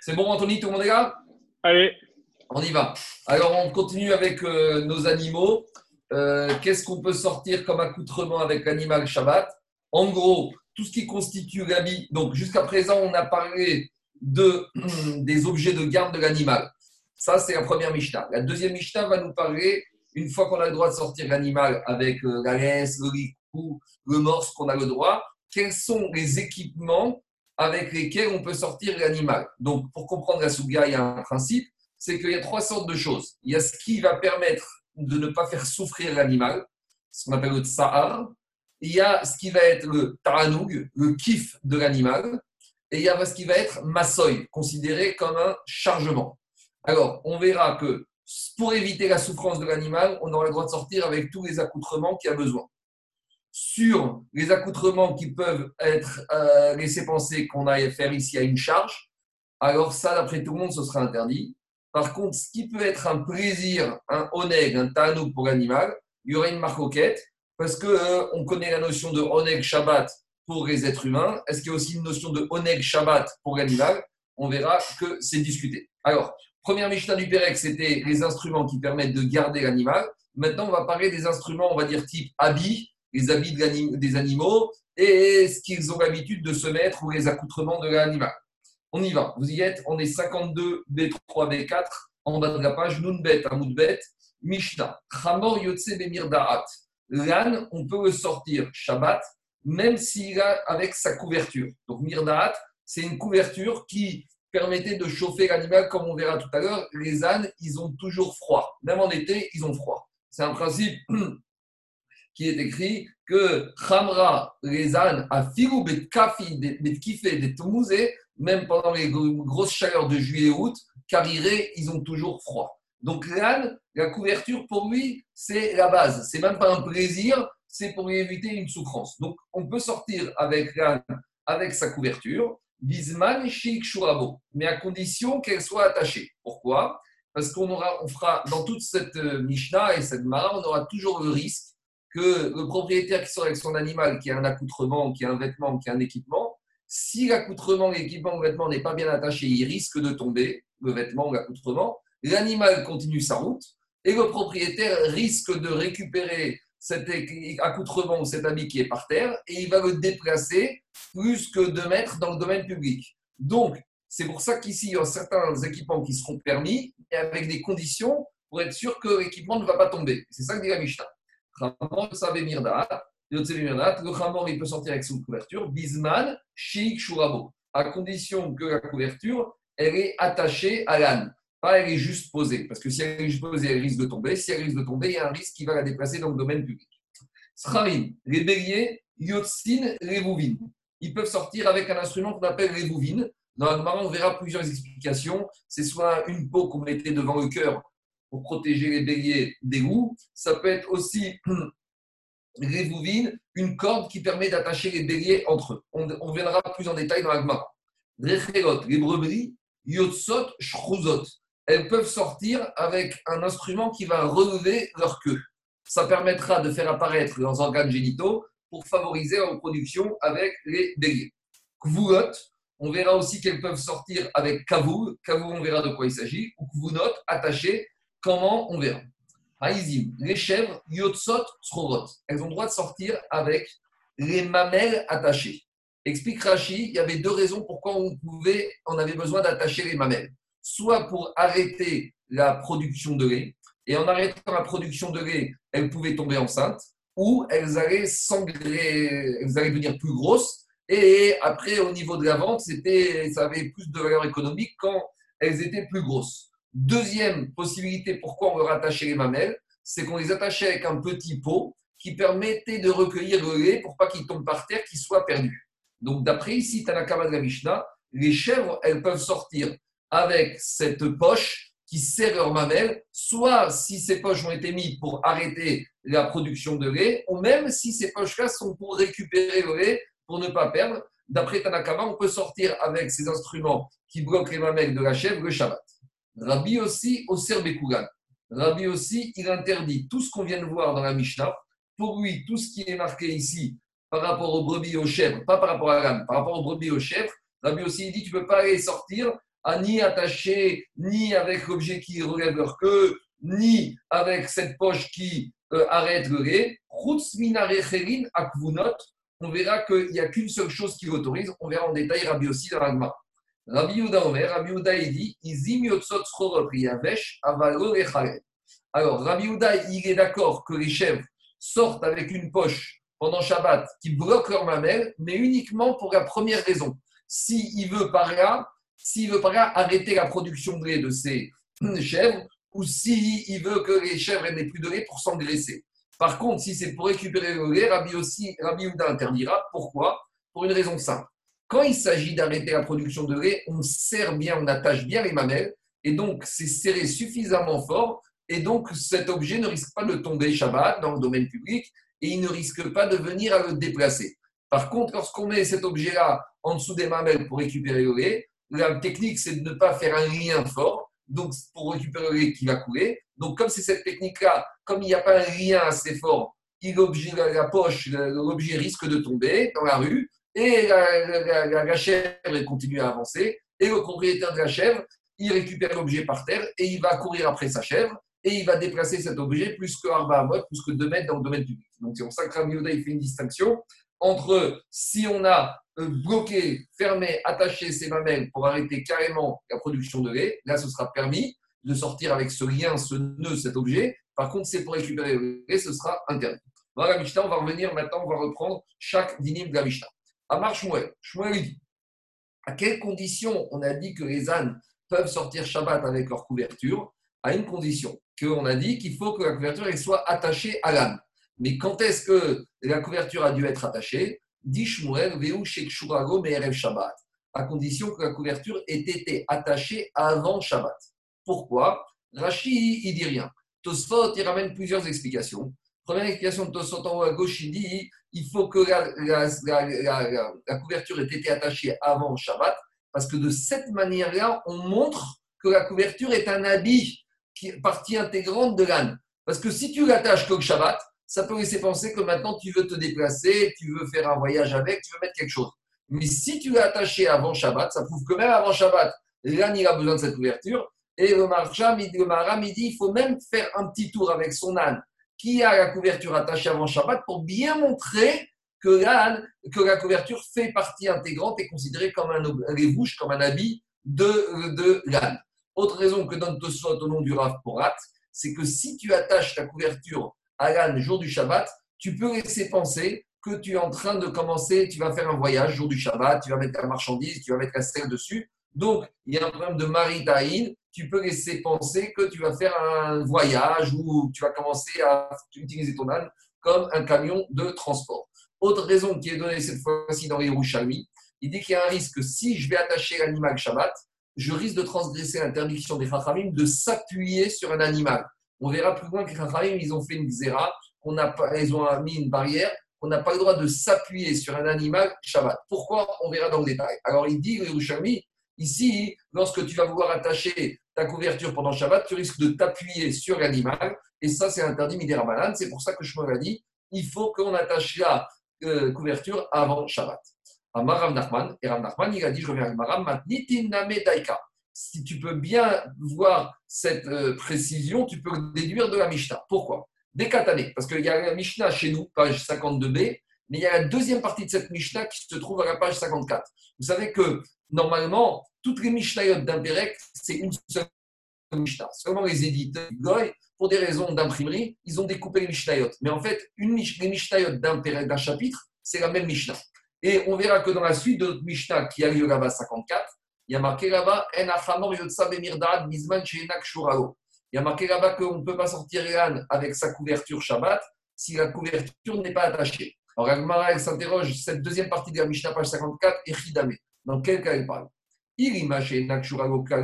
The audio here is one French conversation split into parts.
C'est bon, Anthony, tout le monde est là Allez. On y va. Alors, on continue avec euh, nos animaux. Euh, qu'est-ce qu'on peut sortir comme accoutrement avec l'animal Shabbat? En gros, tout ce qui constitue l'habit. Donc, jusqu'à présent, on a parlé de, des objets de garde de l'animal. Ça, c'est la première Mishnah. La deuxième Mishnah va nous parler, une fois qu'on a le droit de sortir l'animal avec euh, la laisse, le ricou, le morse qu'on a le droit, quels sont les équipements avec lesquels on peut sortir l'animal. Donc, pour comprendre la Souga, il y a un principe, c'est qu'il y a trois sortes de choses. Il y a ce qui va permettre de ne pas faire souffrir l'animal, ce qu'on appelle le tsahar. Il y a ce qui va être le ta'anoug, le kiff de l'animal. Et il y a ce qui va être massoy, considéré comme un chargement. Alors, on verra que pour éviter la souffrance de l'animal, on aura le droit de sortir avec tous les accoutrements qu'il a besoin sur les accoutrements qui peuvent être euh, laissés penser qu'on aille faire ici à une charge, alors ça, d'après tout le monde, ce sera interdit. Par contre, ce qui peut être un plaisir, un oneg, un tanouk pour l'animal, il y aura une marcoquette, parce qu'on euh, on connaît la notion de oneg Shabbat pour les êtres humains. Est-ce qu'il y a aussi une notion de oneg Shabbat pour l'animal? On verra que c'est discuté. Alors, première Mishnah du Pérec, c'était les instruments qui permettent de garder l'animal. Maintenant, on va parler des instruments, on va dire type habit, les habits des animaux et ce qu'ils ont l'habitude de se mettre ou les accoutrements de l'animal. On y va. Vous y êtes. On est 52 B3 B4 en bas de la page. Nunbet, Amoudbet, Mishnah. Chamor Yotse Bemir. L'âne, on peut le sortir Shabbat, même s'il a avec sa couverture. Donc Mirdaat, c'est une couverture qui permettait de chauffer l'animal, comme on verra tout à l'heure. Les ânes, ils ont toujours froid. Même en été, ils ont froid. C'est un principe qui est écrit que Khamra, les ânes, a filou bet kafi, bet kifé, des même pendant les grosses chaleurs de juillet et août, car ils ont toujours froid. Donc l'âne, la couverture pour lui, c'est la base. C'est même pas un plaisir, c'est pour éviter une souffrance. Donc on peut sortir avec l'âne, avec sa couverture, bisman shik shurabo, mais à condition qu'elle soit attachée. Pourquoi? Parce qu'on aura, on fera dans toute cette euh, Mishnah et cette Mara, on aura toujours le risque que le propriétaire qui sort avec son animal, qui a un accoutrement, qui a un vêtement, qui a un équipement, si l'accoutrement, l'équipement le vêtement n'est pas bien attaché, il risque de tomber, le vêtement ou l'accoutrement, l'animal continue sa route et le propriétaire risque de récupérer cet accoutrement ou cet habit qui est par terre et il va le déplacer plus que deux mètres dans le domaine public. Donc, c'est pour ça qu'ici, il y a certains équipements qui seront permis et avec des conditions pour être sûr que l'équipement ne va pas tomber. C'est ça que dit la Mishnah. Le Khamor, il peut sortir avec son couverture. Bisman, Sheik Shurabo. À condition que la couverture, elle est attachée à l'âne. Pas elle est juste posée. Parce que si elle est juste posée, elle risque de tomber. Si elle risque de tomber, il y a un risque qui va la déplacer dans le domaine public. Scharim, les béliers, Yotzin, les bouvines. Ils peuvent sortir avec un instrument qu'on appelle les bouvines. Dans le on verra plusieurs explications. C'est soit une peau qu'on mettait devant le cœur pour protéger les béliers des loups. Ça peut être aussi les une corde qui permet d'attacher les béliers entre eux. On, on plus en détail dans l'agma. Les les brebis, yotsot, shrouzot. Elles peuvent sortir avec un instrument qui va relever leur queue. Ça permettra de faire apparaître leurs organes génitaux pour favoriser la reproduction avec les béliers. Kvulot, on verra aussi qu'elles peuvent sortir avec kavou. Kavou, on verra de quoi il s'agit. Ou kvunot, attaché Comment On verra. Haïzim, les chèvres, yotsot, srorot, elles ont le droit de sortir avec les mamelles attachées. Explique Rashi, il y avait deux raisons pourquoi on, pouvait, on avait besoin d'attacher les mamelles. Soit pour arrêter la production de lait, et en arrêtant la production de lait, elles pouvaient tomber enceintes, ou elles allaient sangrer, elles allaient devenir plus grosses, et après, au niveau de la vente, c'était, ça avait plus de valeur économique quand elles étaient plus grosses. Deuxième possibilité, pourquoi on veut rattacher les mamelles, c'est qu'on les attachait avec un petit pot qui permettait de recueillir le lait pour pas qu'il tombe par terre, qu'il soit perdu. Donc, d'après ici, Tanakama de la Mishnah, les chèvres, elles peuvent sortir avec cette poche qui sert leurs mamelles, soit si ces poches ont été mises pour arrêter la production de lait, ou même si ces poches-là sont pour récupérer le lait, pour ne pas perdre. D'après Tanakama, on peut sortir avec ces instruments qui bloquent les mamelles de la chèvre le Shabbat. Rabbi aussi, au Serbekougan. Rabbi aussi, il interdit tout ce qu'on vient de voir dans la Mishnah. Pour lui, tout ce qui est marqué ici par rapport aux brebis et aux chèvres, pas par rapport à l'âne, par rapport aux brebis et aux chèvres, Rabbi aussi, il dit tu ne peux pas aller sortir ni attaché, ni avec l'objet qui relève leur queue, ni avec cette poche qui euh, arrête le lait. On verra qu'il n'y a qu'une seule chose qui l'autorise. On verra en détail Rabbi aussi dans l'agma. Rabbi Yuda Omer, Rabbi Yuda il dit Alors, Rabbi Yuda, il est d'accord que les chèvres sortent avec une poche pendant Shabbat qui bloque leur mamelle, mais uniquement pour la première raison. S'il veut par là, s'il veut par là arrêter la production de lait de ces chèvres, ou s'il veut que les chèvres n'aient plus de lait pour s'engraisser. Par contre, si c'est pour récupérer le lait, Rabbi, aussi, Rabbi interdira. Pourquoi? Pour une raison simple. Quand il s'agit d'arrêter la production de lait, on serre bien, on attache bien les mamelles, et donc c'est serré suffisamment fort, et donc cet objet ne risque pas de tomber Shabbat dans le domaine public, et il ne risque pas de venir à le déplacer. Par contre, lorsqu'on met cet objet-là en dessous des mamelles pour récupérer le lait, la technique, c'est de ne pas faire un lien fort, donc pour récupérer le lait qui va couler. Donc, comme c'est cette technique-là, comme il n'y a pas un lien assez fort, la, la poche, l'objet risque de tomber dans la rue, et la, chèvre continue à avancer, et le propriétaire de la chèvre, il récupère l'objet par terre, et il va courir après sa chèvre, et il va déplacer cet objet plus que Arba plus que 2 mètres dans le domaine public. Donc c'est pour ça que Rabbi il fait une distinction entre si on a euh, bloqué, fermé, attaché ses mamelles pour arrêter carrément la production de lait, là ce sera permis de sortir avec ce lien, ce nœud, cet objet. Par contre, c'est pour récupérer le lait, ce sera interdit. Voilà la Mishnah, on va revenir maintenant, on va reprendre chaque dinim de la Mishnah. Amar Shmuel, Shmuel dit à quelles conditions on a dit que les ânes peuvent sortir Shabbat avec leur couverture? À une condition, qu'on a dit qu'il faut que la couverture elle soit attachée à l'âne. Mais quand est-ce que la couverture a dû être attachée? Dit Shmuel, Shabbat, à condition que la couverture ait été attachée avant Shabbat. Pourquoi? Rashi, il dit rien. Tosfot, il ramène plusieurs explications. Première explication de Tosfot en haut à gauche, il dit il faut que la, couverture ait été attachée avant Shabbat, parce que de cette manière-là, on montre que la couverture est un habit, qui partie intégrante de l'âne. Parce que si tu l'attaches le Shabbat, ça peut laisser penser que maintenant tu veux te déplacer, tu veux faire un voyage avec, tu veux mettre quelque chose. Mais si tu l'as attaché avant Shabbat, ça prouve que même avant Shabbat, l'âne il a besoin de cette couverture. Et le maram, il dit il faut même faire un petit tour avec son âne qui a la couverture attachée avant Shabbat pour bien montrer que l'âne, que la couverture fait partie intégrante et considérée comme un comme un habit de, de l'âne. Autre raison que donne Tosfot au nom du Rav Porat, c'est que si tu attaches ta couverture à l'âne jour du Shabbat, tu peux laisser penser que tu es en train de commencer, tu vas faire un voyage jour du Shabbat, tu vas mettre ta marchandise, tu vas mettre la selle dessus. Donc, il y a un problème de maritaïne. Tu peux laisser penser que tu vas faire un voyage ou tu vas commencer à utiliser ton âne comme un camion de transport. Autre raison qui est donnée cette fois-ci dans les Rouchalmi, il dit qu'il y a un risque, si je vais attacher l'animal Shabbat, je risque de transgresser l'interdiction des Chachamim de s'appuyer sur un animal. On verra plus loin que les Chachamim, ils ont fait une zéra, on a, ils ont mis une barrière on n'a pas le droit de s'appuyer sur un animal Shabbat. Pourquoi? On verra dans le détail. Alors il dit, Yerushalmi, ici, lorsque tu vas vouloir attacher ta couverture pendant Shabbat, tu risques de t'appuyer sur l'animal, et ça c'est interdit midirabanan. C'est pour ça que je me dit, il faut qu'on attache la euh, couverture avant Shabbat. Amar Rav Nachman, et Rav Nachman, il a dit, je reviens à Maram, Daika. Si tu peux bien voir cette euh, précision, tu peux déduire de la Mishnah. Pourquoi? Décatané, parce qu'il y a la Mishnah chez nous, page 52b, mais il y a la deuxième partie de cette Mishnah qui se trouve à la page 54. Vous savez que normalement, toutes les Mishnayot d'un c'est une seule Mishnah. Seulement les éditeurs, pour des raisons d'imprimerie, ils ont découpé les Mishnayot. Mais en fait, une, les Mishnayot d'un chapitre, c'est la même Mishnah. Et on verra que dans la suite de notre Mishnah qui a lieu là-bas 54, il y a marqué là-bas En. Il y a marqué là-bas qu'on ne peut pas sortir l'âne avec sa couverture Shabbat si la couverture n'est pas attachée. Alors, Agmara, elle s'interroge, cette deuxième partie de la Mishnah, page 54, est Chidame. Dans quel cas elle parle?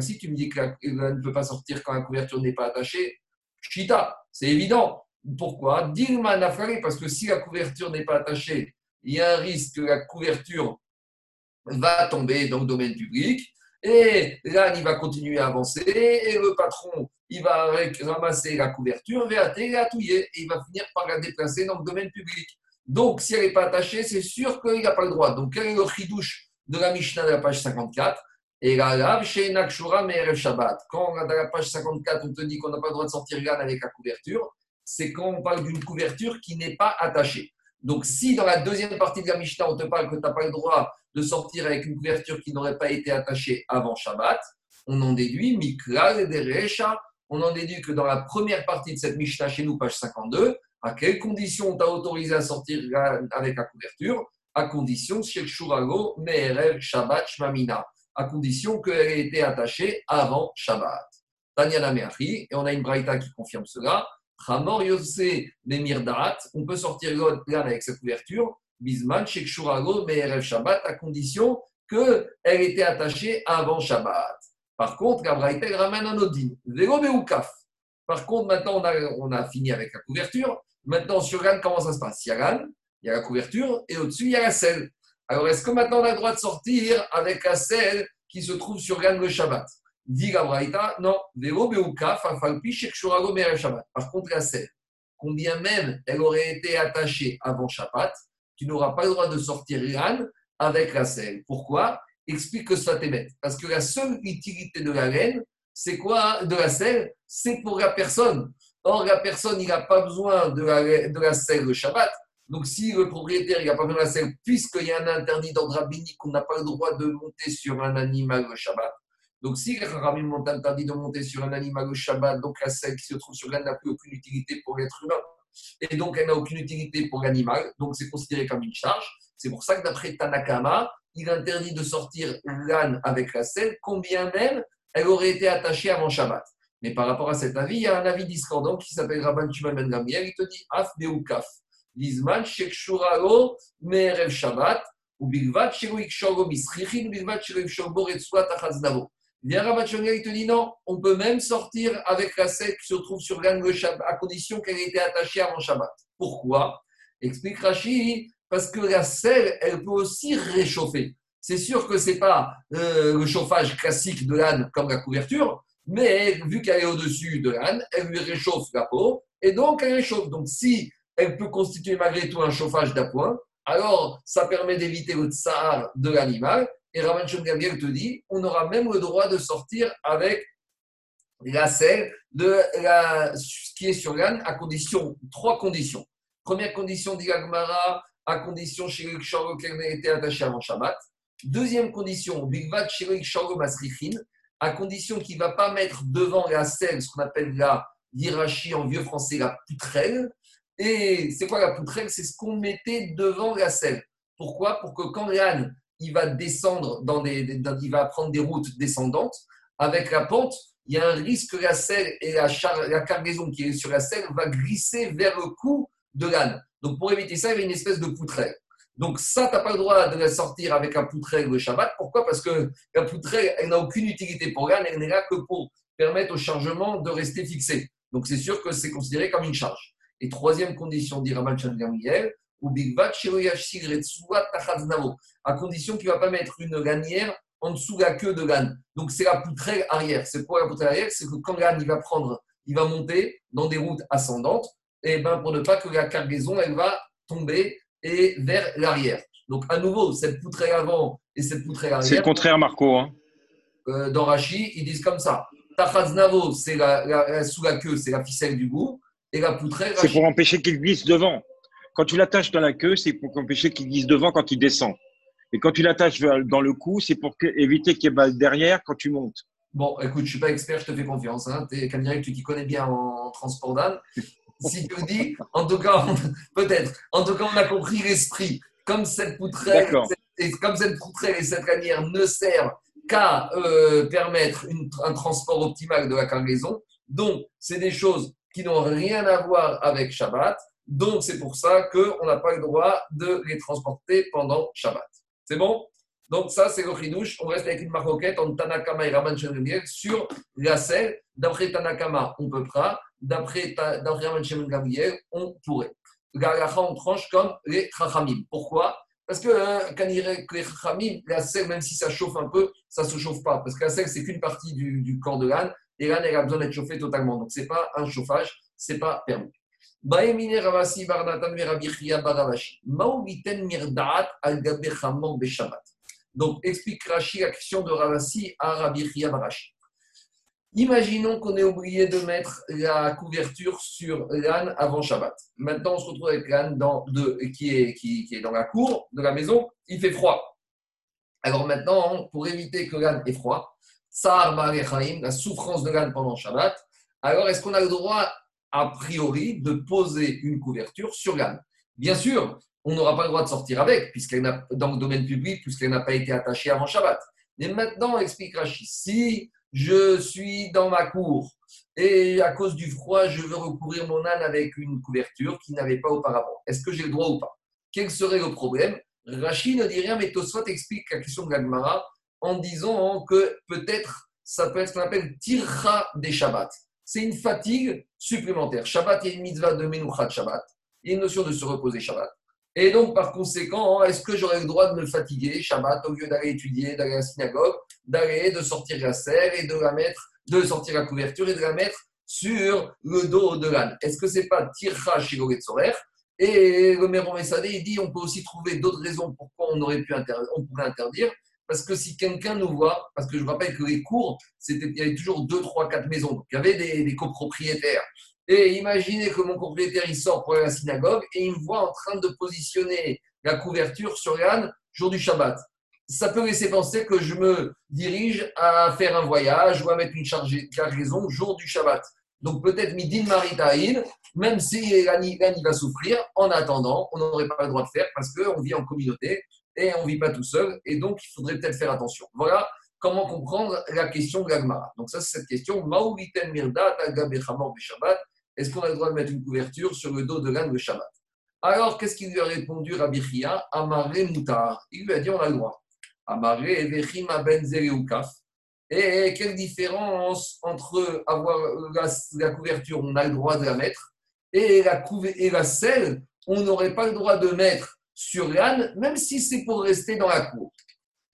Si tu me dis que ne peut pas sortir quand la couverture n'est pas attachée, Shita, c'est évident. Pourquoi? Dilma Nafari, parce que si la couverture n'est pas attachée, il y a un risque que la couverture va tomber dans le domaine public. Et l'âne, il va continuer à avancer. Et le patron, il va ramasser la couverture, et il va finir par la déplacer dans le domaine public. Donc, si elle n'est pas attachée, c'est sûr qu'il n'a pas le droit. Donc, quel est le chidouche de la Mishnah de la page 54 Et là, chez Nakshura, mais Shabbat. Quand dans la page 54, on te dit qu'on n'a pas le droit de sortir l'âne avec la couverture, c'est quand on parle d'une couverture qui n'est pas attachée. Donc, si dans la deuxième partie de la Mishnah, on te parle que tu n'as pas le droit de sortir avec une couverture qui n'aurait pas été attachée avant Shabbat, on en déduit Mikral et On en déduit que dans la première partie de cette Mishnah chez nous, page 52, à quelles conditions on t'a autorisé à sortir avec la couverture? À condition, chez Shurago, Me'erev Shabbat Shmamina. À condition qu'elle ait été attachée avant Shabbat. Tanyana Meachi, et on a une braïta qui confirme cela. Hamor Yose on peut sortir l'âne avec sa couverture. Bisman, Shek Shurago, Me'erev Shabbat, à condition qu'elle était attachée avant Shabbat. Par contre, la braïta, ramène un odin. Vélo Beoukaf. Par contre, maintenant, on a, on a fini avec la couverture. Maintenant, sur l'âne, comment ça se passe? Il y a il y a la couverture, et au-dessus, il y a la selle. Alors, est-ce que maintenant, on a le droit de sortir avec la selle qui se trouve sur l'âne le Shabbat? Dit la non. Par contre, la selle, combien même elle aurait été attachée avant Shabbat, tu n'auras pas le droit de sortir l'âne avec la selle. Pourquoi? Explique que ça t'émet. Parce que la seule utilité de la laine, c'est quoi? De la selle, c'est pour la personne. Or, la personne, il n'a pas besoin de la, de la selle le Shabbat. Donc, si le propriétaire n'a pas de la selle, puisqu'il y a un interdit d'ordre rabbinique, on n'a pas le droit de monter sur un animal le Shabbat. Donc, si les Kharamim m'ont interdit de monter sur un animal le Shabbat, donc la selle qui se trouve sur l'âne n'a plus aucune utilité pour l'être humain. Et donc, elle n'a aucune utilité pour l'animal. Donc, c'est considéré comme une charge. C'est pour ça que d'après Tanakama, il interdit de sortir l'âne avec la selle, combien même elle aurait été attachée avant Shabbat. Mais par rapport à cet avis, il y a un avis discordant qui s'appelle Rabban Shimon Ben Gamliel. Il te dit Af Beukaf. Lizman Shekshuralo Merev Shabbat ou Bilvat Shelo Ikshogo Misrichin Bilvat Shelo Ikshogo Retsuat Achaznavo. Viens Rabban Shimon il te dit non, on peut même sortir avec la selle qui se trouve sur l'âne le Shabbat à condition qu'elle ait été attachée avant Shabbat. Pourquoi? Explique Rashi, parce que la selle, elle peut aussi réchauffer. C'est sûr que ce n'est pas euh, le chauffage classique de l'âne comme la couverture, mais vu qu'elle est au-dessus de l'âne, elle lui réchauffe la peau et donc elle réchauffe. Donc si elle peut constituer malgré tout un chauffage d'appoint, alors ça permet d'éviter le tsar de l'animal. Et Raman Gabriel te dit, on aura même le droit de sortir avec la selle de la, ce qui est sur l'âne à condition, trois conditions. Première condition, dit à condition chez le qu'elle ait été attachée avant Shabbat. Deuxième condition, Bigvat à condition qu'il ne va pas mettre devant la selle ce qu'on appelle la hiérarchie en vieux français, la poutrelle. Et c'est quoi la poutrelle? C'est ce qu'on mettait devant la selle. Pourquoi? Pour que quand l'âne il va descendre dans des, il va prendre des routes descendantes, avec la pente, il y a un risque que la selle et la, la cargaison qui est sur la selle va glisser vers le cou de l'âne. Donc pour éviter ça, il y a une espèce de poutrelle. Donc ça, tu n'as pas le droit de la sortir avec un poutrelle le Shabbat. Pourquoi? Parce que la poutrelle, elle n'a aucune utilité pour l'âne, elle n'est là que pour permettre au chargement de rester fixé. Donc c'est sûr que c'est considéré comme une charge. Et troisième condition, dit Raman ou à condition qu'il ne va pas mettre une lanière en dessous de la queue de l'âne. Donc c'est la poutrelle arrière. C'est quoi la poutrelle arrière? C'est que quand l'âne il va prendre, il va monter dans des routes ascendantes, et ben pour ne pas que la cargaison elle va tomber et vers l'arrière. Donc, à nouveau, cette poutrelle avant et cette poutrelle arrière. C'est le contraire, Marco. Hein. Euh, dans Rachi, ils disent comme ça. Tachaznavo, c'est la, sous la queue, c'est la ficelle du goût. Et la poutrelle. C'est pour empêcher qu'il glisse devant. Quand tu l'attaches dans la queue, c'est pour empêcher qu'il glisse devant quand il descend. Et quand tu l'attaches dans le cou, c'est pour éviter qu'il y ait derrière quand tu montes. Bon, écoute, je ne suis pas expert, je te fais confiance. Hein. Tu tu t'y connais bien en transport d'âne si tu dis, en tout cas, peut-être, en tout cas, on a compris l'esprit. Comme cette poutrelle, et comme cette poutrelle et cette lanière ne servent qu'à euh, permettre un transport optimal de la cargaison, donc c'est des choses qui n'ont rien à voir avec Shabbat. Donc c'est pour ça qu'on n'a pas le droit de les transporter pendant Shabbat. C'est bon? Donc ça, c'est le chidouche. On reste avec une maroquette entre Tanakama et Raman sur la selle. D'après Tanakama, on peut pas. D'après Raman Gabriel, on pourrait. Galacha, on tranche comme les Chachamim. Pourquoi? Parce que euh, quand il les Chachamim, la selle, même si ça chauffe un peu, ça ne se chauffe pas. Parce que la selle, c'est qu'une partie du, corps de l'âne. Et l'âne, elle a besoin d'être chauffée totalement. Donc, ce n'est pas un chauffage, ce n'est pas permis. Donc, explique Rashi la question de Ravasi à Rabbi Barashi. Imaginons qu'on ait oublié de mettre la couverture sur l'âne avant Shabbat. Maintenant, on se retrouve avec l'âne qui, est, qui, est dans la cour de la maison. Il fait froid. Alors maintenant, pour éviter que l'âne ait froid, la souffrance de l'âne pendant Shabbat, alors est-ce qu'on a le droit, a priori, de poser une couverture sur l'âne? Bien sûr, on n'aura pas le droit de sortir avec, puisqu'elle dans le domaine public, puisqu'elle n'a pas été attachée avant Shabbat. Mais maintenant, explique Rachid, si je suis dans ma cour et à cause du froid, je veux recouvrir mon âne avec une couverture qui n'avait pas auparavant. Est-ce que j'ai le droit ou pas? Quel serait le problème? Rachid ne dit rien, mais Tosfot explique la question de en disant que peut-être ça peut être ce qu'on appelle tircha des Shabbats. C'est une fatigue supplémentaire. Shabbat, il y a une mitzvah de Menuchat Shabbat. Il y a une notion de se reposer Shabbat. Et donc, par conséquent, est-ce que j'aurais le droit de me fatiguer Shabbat au lieu d'aller étudier, d'aller à la synagogue, d'aller, de sortir la serre et de la mettre, de sortir la couverture et de la mettre sur le dos de l'âne? Est-ce que c'est pas tircha chez Sorer? Et le Méron Messadé, il dit on peut aussi trouver d'autres raisons pourquoi on aurait pu on pourrait interdire. Parce que si quelqu'un nous voit, parce que je vous rappelle que les cours, il y avait toujours deux, trois, quatre maisons. Donc, il y avait des, copropriétaires. Et imaginez que mon propriétaire, il sort pour aller à la synagogue et il me voit en train de positionner la couverture sur l'âne jour du Shabbat. Ça peut laisser penser que je me dirige à faire un voyage ou à mettre une cargaison jour du Shabbat. Donc peut-être midin maritaïn, même si l'âne va souffrir, en attendant, on n'aurait pas le droit de faire parce qu'on vit en communauté et on ne vit pas tout seul. Et donc il faudrait peut-être faire attention. Voilà comment comprendre la question de. Donc ça c'est cette question. Est-ce qu'on a le droit de mettre une couverture sur le dos de l'âne de Shabbat? Alors, qu'est-ce qu'il lui a répondu Rabbi Chia? Moutar. Il lui a dit on a le droit. Amaré Vechima Ben. Et quelle différence entre avoir la, couverture, on a le droit de la mettre, et la, et la selle, on n'aurait pas le droit de mettre sur l'âne, même si c'est pour rester dans la cour.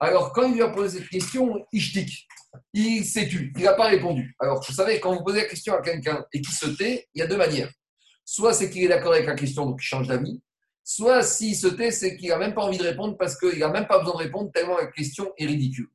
Alors, quand il lui a posé cette question, Ishtik, il s'est tu, il n'a pas répondu. Alors, vous savez, quand vous posez la question à quelqu'un et qu'il se tait, il y a deux manières. Soit c'est qu'il est d'accord avec la question, donc il change d'avis. Soit s'il se tait, c'est qu'il n'a même pas envie de répondre parce qu'il n'a même pas besoin de répondre tellement la question est ridicule.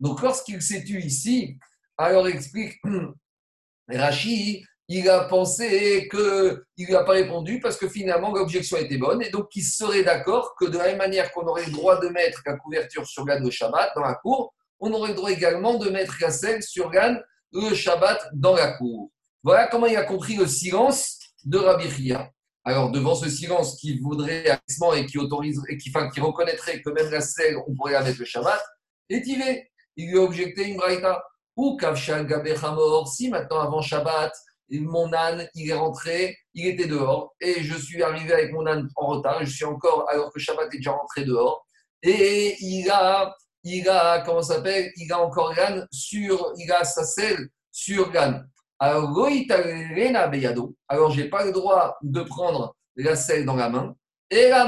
Donc, lorsqu'il s'est tu ici, alors explique Rachid, il a pensé qu'il ne lui a pas répondu parce que finalement l'objection était bonne et donc il serait d'accord que de la même manière qu'on aurait le droit de mettre la couverture sur la de Shabbat dans la cour, on aurait le droit également de mettre la sur Gan le Shabbat dans la cour. Voilà comment il a compris le silence de Rabbi Chia. Alors, devant ce silence qui voudrait et qui autorise et qui, reconnaîtrait que même la selle, on pourrait la mettre le Shabbat, et il il lui a objecté une braïta. Ou Kavshal Gabechamor, si maintenant avant Shabbat, mon âne, il est rentré, il était dehors, et je suis arrivé avec mon âne en retard, je suis encore, alors que Shabbat est déjà rentré dehors, et il a il a, comment s'appelle, il a encore l'âne sur, il a sa selle sur l'âne. Alors, alors j'ai pas le droit de prendre la selle dans la main. Et la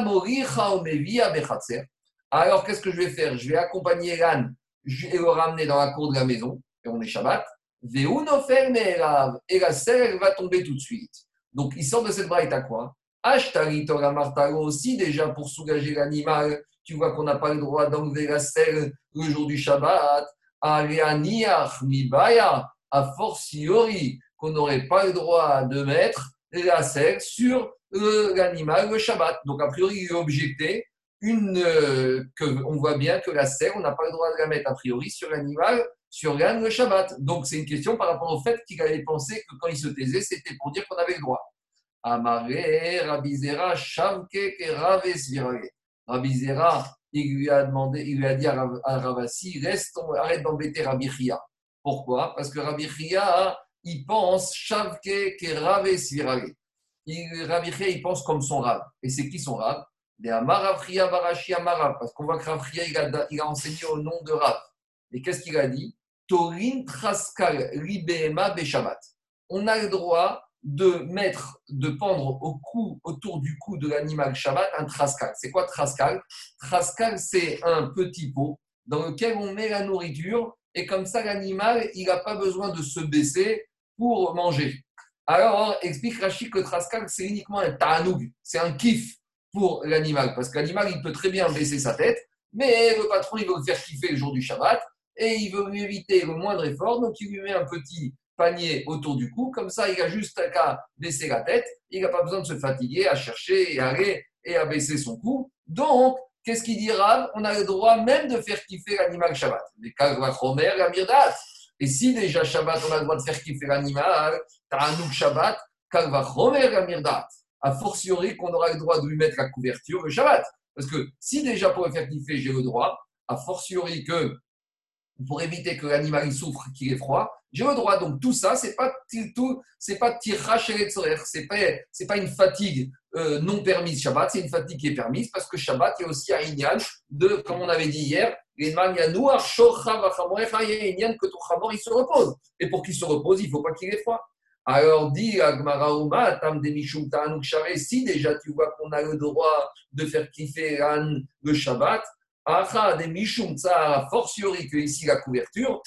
Alors, qu'est-ce que je vais faire? Je vais accompagner l'âne et le ramener dans la cour de la maison, et on est Shabbat. Et la selle va tomber tout de suite. Donc, il sort de cette braille à quoi Ashtari aussi, déjà pour soulager l'animal tu vois qu'on n'a pas le droit d'enlever la selle le jour du Shabbat. A fortiori, qu'on n'aurait pas le droit de mettre la selle sur l'animal le Shabbat. Donc, a priori, il est objecté une, euh, que, on voit bien que la selle, on n'a pas le droit de la mettre a priori sur l'animal, sur l'âne le Shabbat. Donc, c'est une question par rapport au fait qu'il avait pensé que quand il se taisait, c'était pour dire qu'on avait le droit. Amaré, Rabizera, Shavke, Raves, Rabbi Zera, il lui a demandé, il lui a dit à, reste, arrête d'embêter Rabbi Chia. Pourquoi? Parce que Rabbi il pense Shavke ke Rave Svirale. Rabbi il pense comme son rab. Et c'est qui son rab De Amarav Barashi Amarav. Parce qu'on voit que Chia, il a, il a enseigné au nom de Rab. Et qu'est-ce qu'il a dit? Torin Traskal Ribema Beshabat. On a le droit de mettre, de pendre au cou, autour du cou de l'animal Shabbat un trascal. C'est quoi trascal Trascal, c'est un petit pot dans lequel on met la nourriture et comme ça l'animal, il n'a pas besoin de se baisser pour manger. Alors, explique Rachid que trascal, c'est uniquement un ta'anoug, c'est un kiff pour l'animal parce que l'animal, il peut très bien baisser sa tête Mais le patron, il veut le faire kiffer le jour du Shabbat et il veut éviter le moindre effort, donc il lui met un petit panier autour du cou, comme ça il a juste qu'à baisser la tête, il n'a pas besoin de se fatiguer à chercher et à aller et à baisser son cou. Donc, qu'est-ce qu'il dira On a le droit même de faire kiffer l'animal Shabbat. Mais Romer, la Mirdat. Et si déjà Shabbat, on a le droit de faire kiffer l'animal, Ta'anouk Shabbat, Romer, la Mirdat. A fortiori qu'on aura le droit de lui mettre la couverture le Shabbat. Parce que si déjà pour le faire kiffer, j'ai le droit, a fortiori que pour éviter que l'animal souffre, qu'il ait froid, j'ai le droit. Donc tout ça, c'est pas tout, c'est pas tirage et c'est pas c'est pas une fatigue euh, non permise Shabbat, c'est une fatigue qui est permise parce que Shabbat il y a aussi un inyan de comme on avait dit hier, il que ton chabor il se repose. Et pour qu'il se repose, il faut pas qu'il ait froid. Alors dit Agmaraouma, Tam si déjà tu vois qu'on a le droit de faire kiffer le Shabbat, a fortiori que ici la couverture,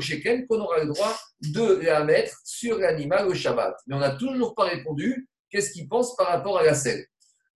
Sheken, qu'on aura le droit de la mettre sur l'animal au Shabbat. Mais on n'a toujours pas répondu qu'est-ce qu'il pense par rapport à la selle.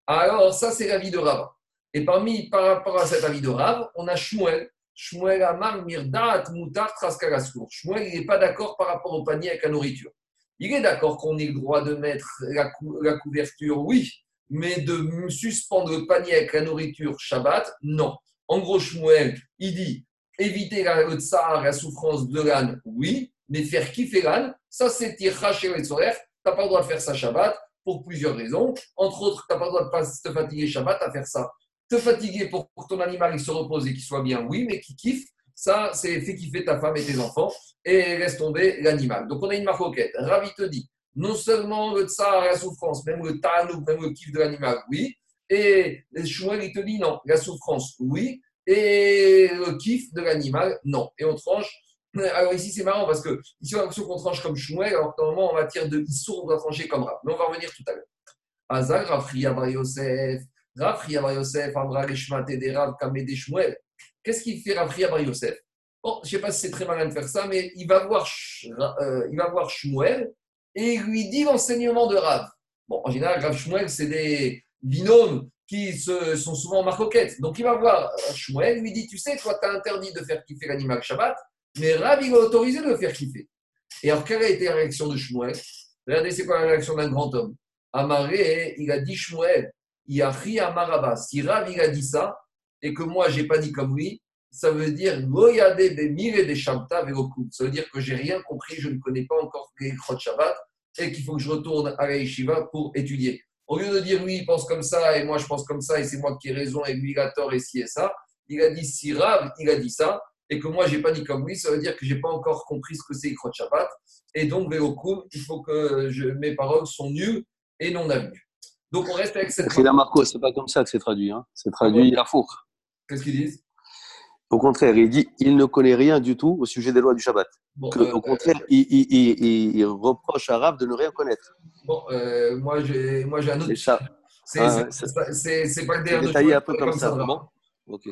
Alors, ça, c'est l'avis de Rav. Et parmi, par rapport à cet avis de Rav, on a Shmuel. Shmuel Amar Mirdat Mutar Traskalaskur. Shmuel, il n'est pas d'accord par rapport au panier avec la nourriture. Il est d'accord qu'on ait le droit de mettre la couverture, oui, mais de suspendre le panier avec la nourriture Shabbat, non. En gros, Shmuel, il dit éviter la, le tsar, la souffrance de l'âne, oui, mais faire kiffer l'âne, ça c'est tircha chez le Tu n'as pas le droit de faire ça Shabbat pour plusieurs raisons. Entre autres, tu n'as pas le droit de te fatiguer Shabbat à faire ça. Te fatiguer pour que ton animal il se repose et qu'il soit bien, oui, mais qu'il kiffe, ça c'est fait kiffer ta femme et tes enfants et laisse tomber l'animal. Donc on a une maroquette. Ravi te dit, non seulement le tsar, la souffrance, même le tanouk, même le kiff de l'animal, oui, et Shmuel, il te dit non. La souffrance, oui. Et le kiff de l'animal, non. Et on tranche. Alors ici, c'est marrant parce que ici, on a l'impression qu'on tranche comme Shmuel, alors que normalement, en matière de Issour, on doit trancher comme Rav. Mais on va revenir tout à l'heure. Azar, Rafri, Bar Yosef, Rafri, Bar Yosef, Amra, Shmuel. Qu'est-ce qu'il fait Rafri, Bar Yosef? Bon, je ne sais pas si c'est très malin de faire ça, mais il va voir, euh, Shmuel et il lui dit l'enseignement de Rav. Bon, en général, Rav Shmuel, c'est des, binômes qui se, sont souvent en. Donc il va voir Shmuel, lui dit Tu sais, toi, tu as interdit de faire kiffer l'animal Shabbat, mais Rav, il va autoriser de le faire kiffer. Et alors, quelle a été la réaction de Shmuel? Regardez, c'est quoi la réaction d'un grand homme? Amaré, il a dit Shmuel, il a ri à Maraba. Si Rav, il a dit ça, et que moi, j'ai pas dit comme lui, ça veut dire des Ça veut dire que j'ai rien compris, je ne connais pas encore les Shabbat, et qu'il faut que je retourne à la yeshiva pour étudier. Au lieu de dire lui, il pense comme ça et moi je pense comme ça et c'est moi qui ai raison et lui il a tort et ci et ça, il a dit si Rav, il a dit ça et que moi j'ai pas dit comme lui, ça veut dire que j'ai pas encore compris ce que c'est Ikrot Shabbat et donc Véokoum, il faut que je, mes paroles sont nulles et non avenues. Donc on reste avec cette. C'est la Marco, c'est pas comme ça que c'est traduit, hein. c'est traduit à faux. Qu'est-ce qu'ils disent? Au contraire, il dit il ne connaît rien du tout au sujet des lois du Shabbat. Euh, au contraire, il, il, il, reproche à Rav de ne rien connaître. Bon, euh, moi, j'ai, moi, j'ai un autre. C'est ça. C'est, ah, c'est, pas le dernier. détaillé un peu comme, ça, vraiment. Okay.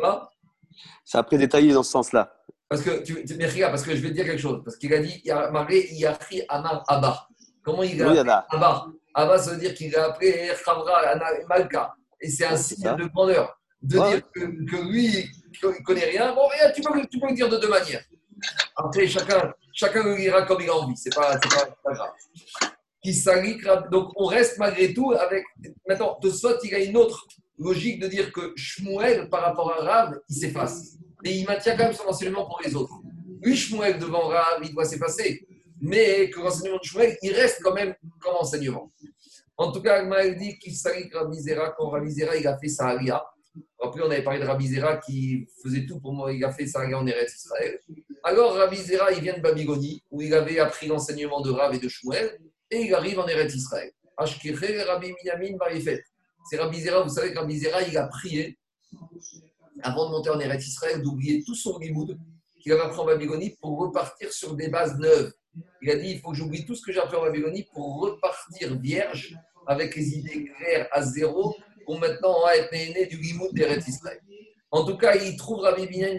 Ça a pris détaillé dans ce sens-là. Parce que, tu, mais regarde, parce que je vais te dire quelque chose. Parce qu'il a dit, il a a pris Amar Abba. Comment il a oui, Abba Abba, ça veut dire qu'il a appelé Khavra Malka. Et c'est un signe de grandeur. De dire que, que lui, ne connaît rien. Bon, tu peux, tu peux le dire de deux manières. Après, chacun, chacun le lira comme il a envie. Ce n'est pas, pas, grave Donc on reste malgré tout avec. Maintenant, de soit il y a une autre logique de dire que Shmuel, par rapport à Rav, il s'efface. Mais il maintient quand même son enseignement pour les autres. Oui, Shmuel devant Rav, il doit s'effacer. Mais que l'enseignement de Shmuel, il reste quand même comme enseignement. En tout cas, il dit qu'il s'agit Rabizera quand Rabizera il a fait sa aria. Après, on avait parlé de Rabizera qui faisait tout pour moi, il a fait sa en Eretz Israël. Alors, Rabizera, il vient de Babylonie, où il avait appris l'enseignement de Rav et de Shmuel et il arrive en Eretz Israël. Rabbi Minyamin C'est Rabbi Zera, vous savez que Rabbi Zera, il a prié avant de monter en Eretz Israël d'oublier tout son limoud qu'il avait appris en Babylonie pour repartir sur des bases neuves. Il a dit il faut que j'oublie tout ce que j'ai appris en Babylonie pour repartir vierge avec les idées claires à zéro maintenant être né du limoud d'Eretz Israël. En tout cas, il trouve Rabbi Binyamin et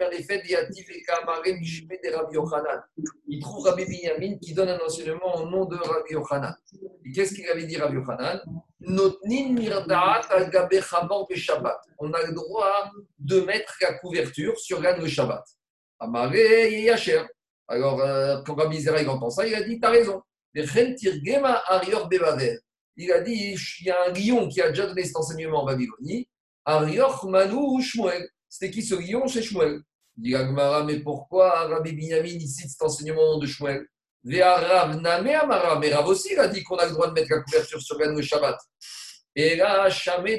Rabbi Yochanan. Il trouve Rabbi Binyamin qui donne un enseignement au nom de Rabbi Yochanan. Et qu'est-ce qu'il avait dit Rabbi Yochanan? On a le droit de mettre la couverture sur l'âne le Shabbat. Amaré Yacher. Alors, euh, quand Rabbi Zera entend ça, il a dit T'as raison. Il a dit Il y a un lion qui a déjà donné cet enseignement en Babylonie. Arior Manu Shmuel. C'était qui ce lion C'est Shmuel. Il dit Agmara, mais pourquoi Rabbi Binyamin cite cet enseignement de Shmuel? Mais Rav aussi il a dit qu'on a le droit de mettre la couverture sur le Shabbat. Et là, Shabbat.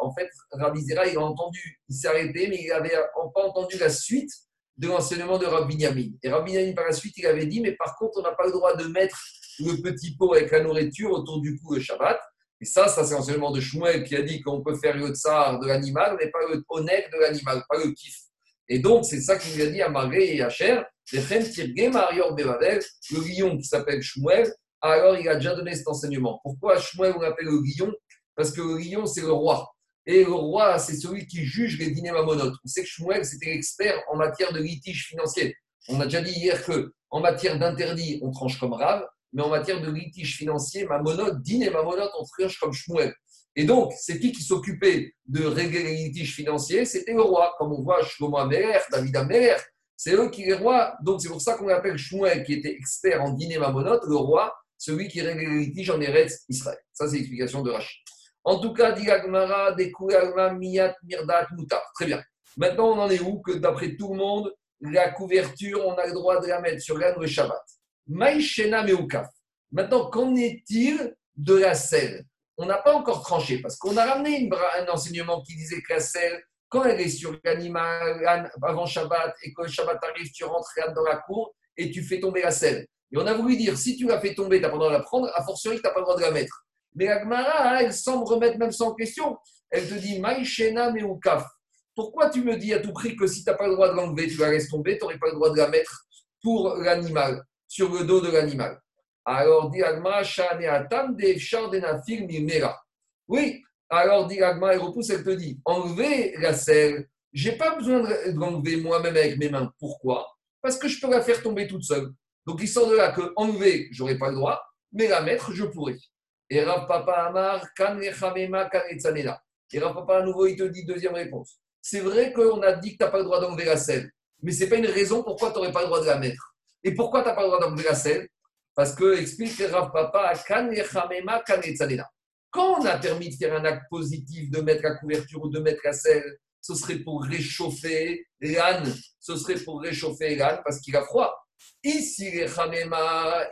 En fait, Rabbi Zera, il a entendu, il s'est arrêté, mais il n'avait pas entendu la suite de l'enseignement de Rabbi Binyamin. Et Rabbi Binyamin, par la suite, il avait dit, mais par contre, on n'a pas le droit de mettre le petit pot avec la nourriture autour du cou le Shabbat. Et ça, ça c'est l'enseignement de Shmuel qui a dit qu'on peut faire le tsar de l'animal, mais pas le honnête de l'animal, pas le kiff. Et donc, c'est ça qu'il a dit à Maré et à Cher. Le lion qui s'appelle Shmuel, alors il a déjà donné cet enseignement. Pourquoi Shmuel on l'appelle le lion Parce que le lion, c'est le roi. Et le roi, c'est celui qui juge les dîners mamonotes. On sait que Shmuel, c'était l'expert en matière de litige financier. On a déjà dit hier que en matière d'interdit, on tranche comme rave, mais en matière de litige financier, mamonote, dîner mamonote, on tranche comme Shmuel. Et donc, c'est qui qui s'occupait de régler les litiges financiers? C'était le roi. Comme on voit Shlomo Amer, David Amer, c'est eux qui les rois. Donc, c'est pour ça qu'on appelle Shmuel, qui était expert en dîner mamonote, le roi, celui qui règle les litiges en Eretz Israël. Ça, c'est l'explication de Rachid. En tout cas, dit Agmara, Miyat, Mirdat, Mutar. Très bien. Maintenant, on en est où? Que d'après tout le monde, la couverture, on a le droit de la mettre sur l'âne le Shabbat. Maïshena Meukaf. Maintenant, qu'en est-il de la selle? On n'a pas encore tranché parce qu'on a ramené un enseignement qui disait que la selle, quand elle est sur l'animal avant Shabbat et quand le Shabbat arrive, tu rentres dans la cour et tu fais tomber la selle. Et on a voulu dire, si tu la fais tomber, tu n'as pas le droit de la prendre, a fortiori, tu n'as pas le droit de la mettre. Mais la Gemara, hein, elle semble remettre même sans question. Elle te dit, Maïchena Meukaf. Pourquoi tu me dis à tout prix que si tu n'as pas le droit de l'enlever, tu la laisses tomber, tu n'aurais pas le droit de la mettre pour l'animal, sur le dos de l'animal alors, dit Agma, Oui, alors dit Agma, elle repousse, elle te dit enlever la selle, j'ai pas besoin de l'enlever moi-même avec mes mains. Pourquoi? Parce que je peux la faire tomber toute seule. Donc, il sort de là que enlever, j'aurais pas le droit, mais la mettre, je pourrais. Et Rav Papa Amar, Et Rav Papa, à nouveau, il te dit deuxième réponse. C'est vrai qu'on a dit que tu n'as pas le droit d'enlever la selle, mais ce n'est pas une raison pourquoi tu n'aurais pas le droit de la mettre. Et pourquoi tu n'as pas le droit d'enlever la selle parce que, explique Rav Papa, quand on a permis de faire un acte positif, de mettre la couverture ou de mettre la selle, ce serait pour réchauffer l'âne. Ce serait pour réchauffer l'âne parce qu'il a froid. Ici, les Chamema,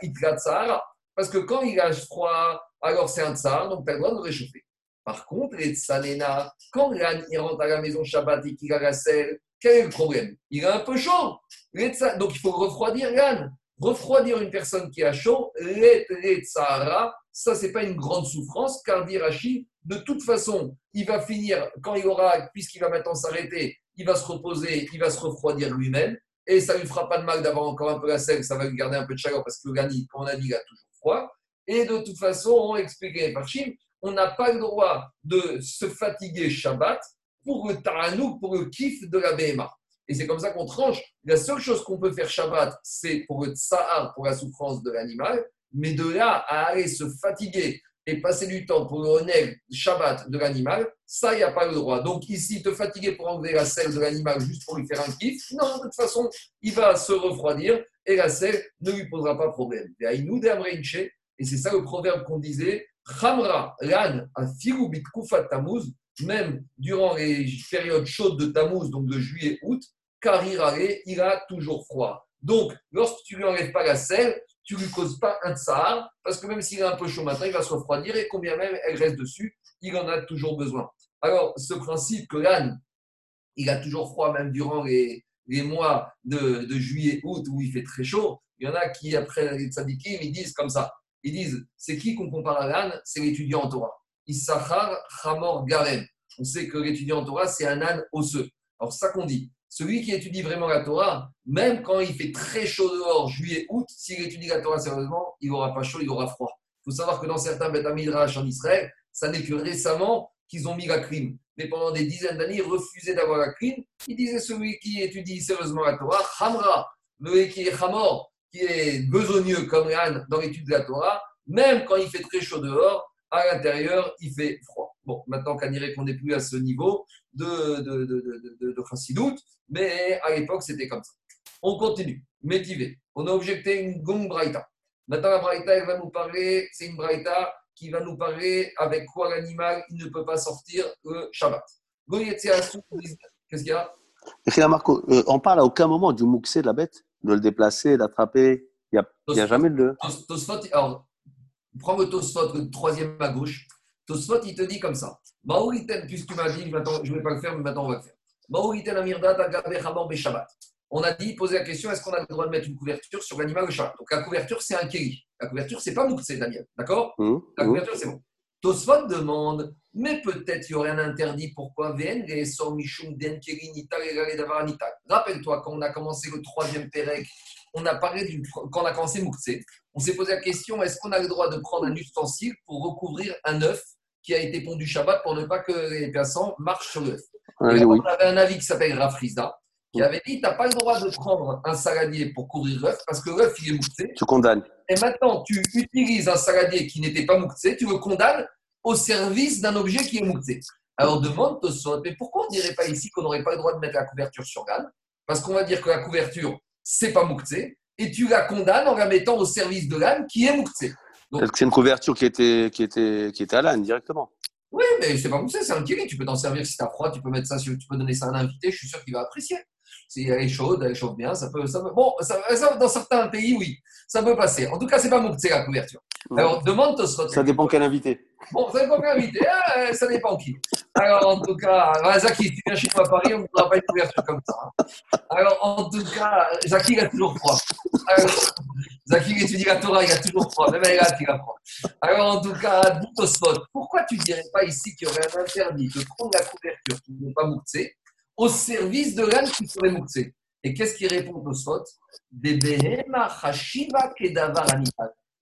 Parce que quand il a froid, alors c'est un tsar, donc tu as le droit de réchauffer. Par contre, les tsanena, quand l'âne il rentre à la maison Shabbat et qu'il a la selle, quel est le problème? Il a un peu chaud. Donc il faut refroidir l'âne refroidir une personne qui a chaud, Sahara, ça, c'est pas une grande souffrance, car dit de toute façon, il va finir, quand il aura, puisqu'il va maintenant s'arrêter, il va se reposer, il va se refroidir lui-même, et ça lui fera pas de mal d'avoir encore un peu la sève, ça va lui garder un peu de chaleur, parce que le comme on a dit, il a toujours froid. Et de toute façon, on expliqué par Chim, on n'a pas le droit de se fatiguer Shabbat pour le taranouk, pour le kiff de la BMA. Et c'est comme ça qu'on tranche. La seule chose qu'on peut faire Shabbat, c'est pour le tsahar, pour la souffrance de l'animal. Mais de là à aller se fatiguer et passer du temps pour le honnête Shabbat de l'animal, ça, il n'y a pas le droit. Donc ici, te fatiguer pour enlever la selle de l'animal juste pour lui faire un kiff, non, de toute façon, il va se refroidir et la selle ne lui posera pas problème. Et c'est ça le proverbe qu'on disait, Chamra, lan, a bit kufat tamuz, même durant les périodes chaudes de Tammuz, donc de juillet-août, car il a toujours froid. Donc, lorsque tu lui enlèves pas la selle, tu lui causes pas un tsar, parce que même s'il est un peu chaud matin, il va se refroidir et combien même elle reste dessus, il en a toujours besoin. Alors, ce principe que l'âne, il a toujours froid même durant les, mois de, juillet-août où il fait très chaud, il y en a qui, après les tzadikim, ils disent comme ça. Ils disent, c'est qui qu'on compare à l'âne C'est l'étudiant en Torah. Issachar Hamor Garem. On sait que l'étudiant en Torah, c'est un âne osseux. Alors, ça qu'on dit. Celui qui étudie vraiment la Torah, même quand il fait très chaud dehors, juillet, août, s'il étudie la Torah sérieusement, il n'aura pas chaud, il aura froid. Il faut savoir que dans certains Beth Midrash en Israël, ça n'est que récemment qu'ils ont mis la clim. Mais pendant des dizaines d'années, ils refusaient d'avoir la clim. Ils disaient celui qui étudie sérieusement la Torah, Hamra, le qui est Hamor, qui est besogneux comme l'âne dans l'étude de la Torah, Même quand il fait très chaud dehors, à l'intérieur, il fait froid. Bon, maintenant qu'on dirait qu'on n'est plus à ce niveau de, de, de, de, de mais à l'époque, c'était comme ça. On continue. Métivé. On a objecté une gong braïta. Maintenant, la braïta, elle va nous parler, c'est une braïta qui va nous parler avec quoi l'animal, il ne peut pas sortir le Shabbat. Qu'est-ce qu'il y a? Euh, on parle à aucun moment du mouxé de la bête, de le déplacer, d'attraper. Il n'y a, a, jamais de. alors, prends le Tosfot, le troisième à gauche. Tosfot, il te dit comme ça. puisque tu m'as dit, je ne vais pas le faire, mais maintenant on va le faire. On a dit, poser la question, est-ce qu'on a le droit de mettre une couverture sur l'animal au Shabbat? Donc la couverture, c'est un kéli. La couverture, c'est pas c'est Daniel. D'accord? Mmh, La mmh. couverture, c'est bon. Tosfot demande, mais peut-être il y aurait un interdit. Pourquoi? Rappelle-toi, quand on a commencé le troisième Pérec, on a parlé du, quand on a commencé Moukse, on s'est posé la question est-ce qu'on a le droit de prendre un ustensile pour recouvrir un œuf qui a été pondu Shabbat pour ne pas que les passants marchent sur l'œuf? On avait un avis qui s'appelle Rafrizda qui avait dit tu n'as pas le droit de prendre un saladier pour couvrir l'œuf parce que l'œuf il est mouxé. Tu condamnes. Et maintenant, tu utilises un saladier qui n'était pas mouxé, tu le condamnes au service d'un objet qui est mouxé. Alors demande Tosot, mais pourquoi on ne dirait pas ici qu'on n'aurait pas le droit de mettre la couverture sur Gann Parce qu'on va dire que la couverture, c'est pas mouxé, et tu la condamnes en la mettant au service de l'âne qui est. Parce que c'est une couverture qui était, qui était, qui était à l'âne directement. Oui, mais c'est pas mouxé, c'est un kiri. Tu peux t'en servir si tu as froid, tu peux mettre ça, tu peux donner ça à un invité, je suis sûr qu'il va apprécier. Si elle est chaude, elle chauffe bien, ça peut. Ça bon, ça, dans certains pays, oui, ça peut passer. En tout cas, c'est pas c'est la couverture. Alors, demande Tosfot. Ça dépend quel invité. Bon, ça dépend quel invité. Ah, ça dépend qui. Alors, en tout cas, Zaki, tu viens chez moi à Paris, on ne voudra pas une couverture comme ça. Hein. Alors, en tout cas, Zaki, il a toujours froid. Alors, Zaki, il étudie la Torah, il a toujours froid. Même là, il a froid. Alors, en tout cas, Tosfot, pourquoi tu ne dirais pas ici qu'il y aurait un interdit de prendre la couverture qui n'est pas mouxée au service de l'âne qui serait mouxé. Et qu'est-ce qui répond au spot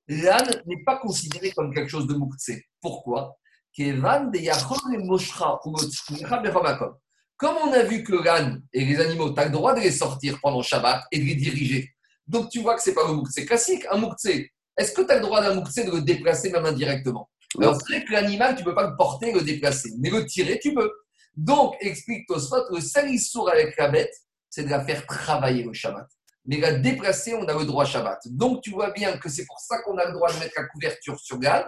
L'âne n'est pas considéré comme quelque chose de mouxé. Pourquoi? Comme on a vu que l'âne et les animaux, tu as le droit de les sortir pendant Shabbat et de les diriger. Donc tu vois que ce n'est pas le mouxé classique. Un mouxé, est-ce que tu as le droit d'un mouxé de le déplacer même indirectement Alors c'est vrai que l'animal, tu ne peux pas le porter et le déplacer, mais le tirer, tu peux. Donc, explique Tosfot, le seul issour avec la bête, c'est de la faire travailler le Shabbat. Mais la déplacer, on a le droit Shabbat. Donc, tu vois bien que c'est pour ça qu'on a le droit de mettre la couverture sur l'âne.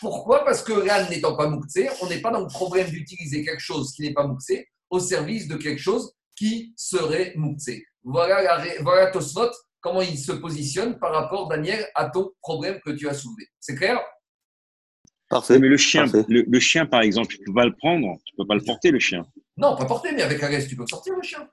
Pourquoi? Parce que l'âne n'étant pas mouxé, on n'est pas dans le problème d'utiliser quelque chose qui n'est pas mouxé au service de quelque chose qui serait mouxé. Voilà, voilà Tosfot, comment il se positionne par rapport, Daniel, à ton problème que tu as soulevé. C'est clair? Parfait. Mais le chien, Le, chien, par exemple, tu peux pas le prendre, tu peux pas le porter, le chien. Non, pas porter, mais avec la reste, tu peux sortir le chien.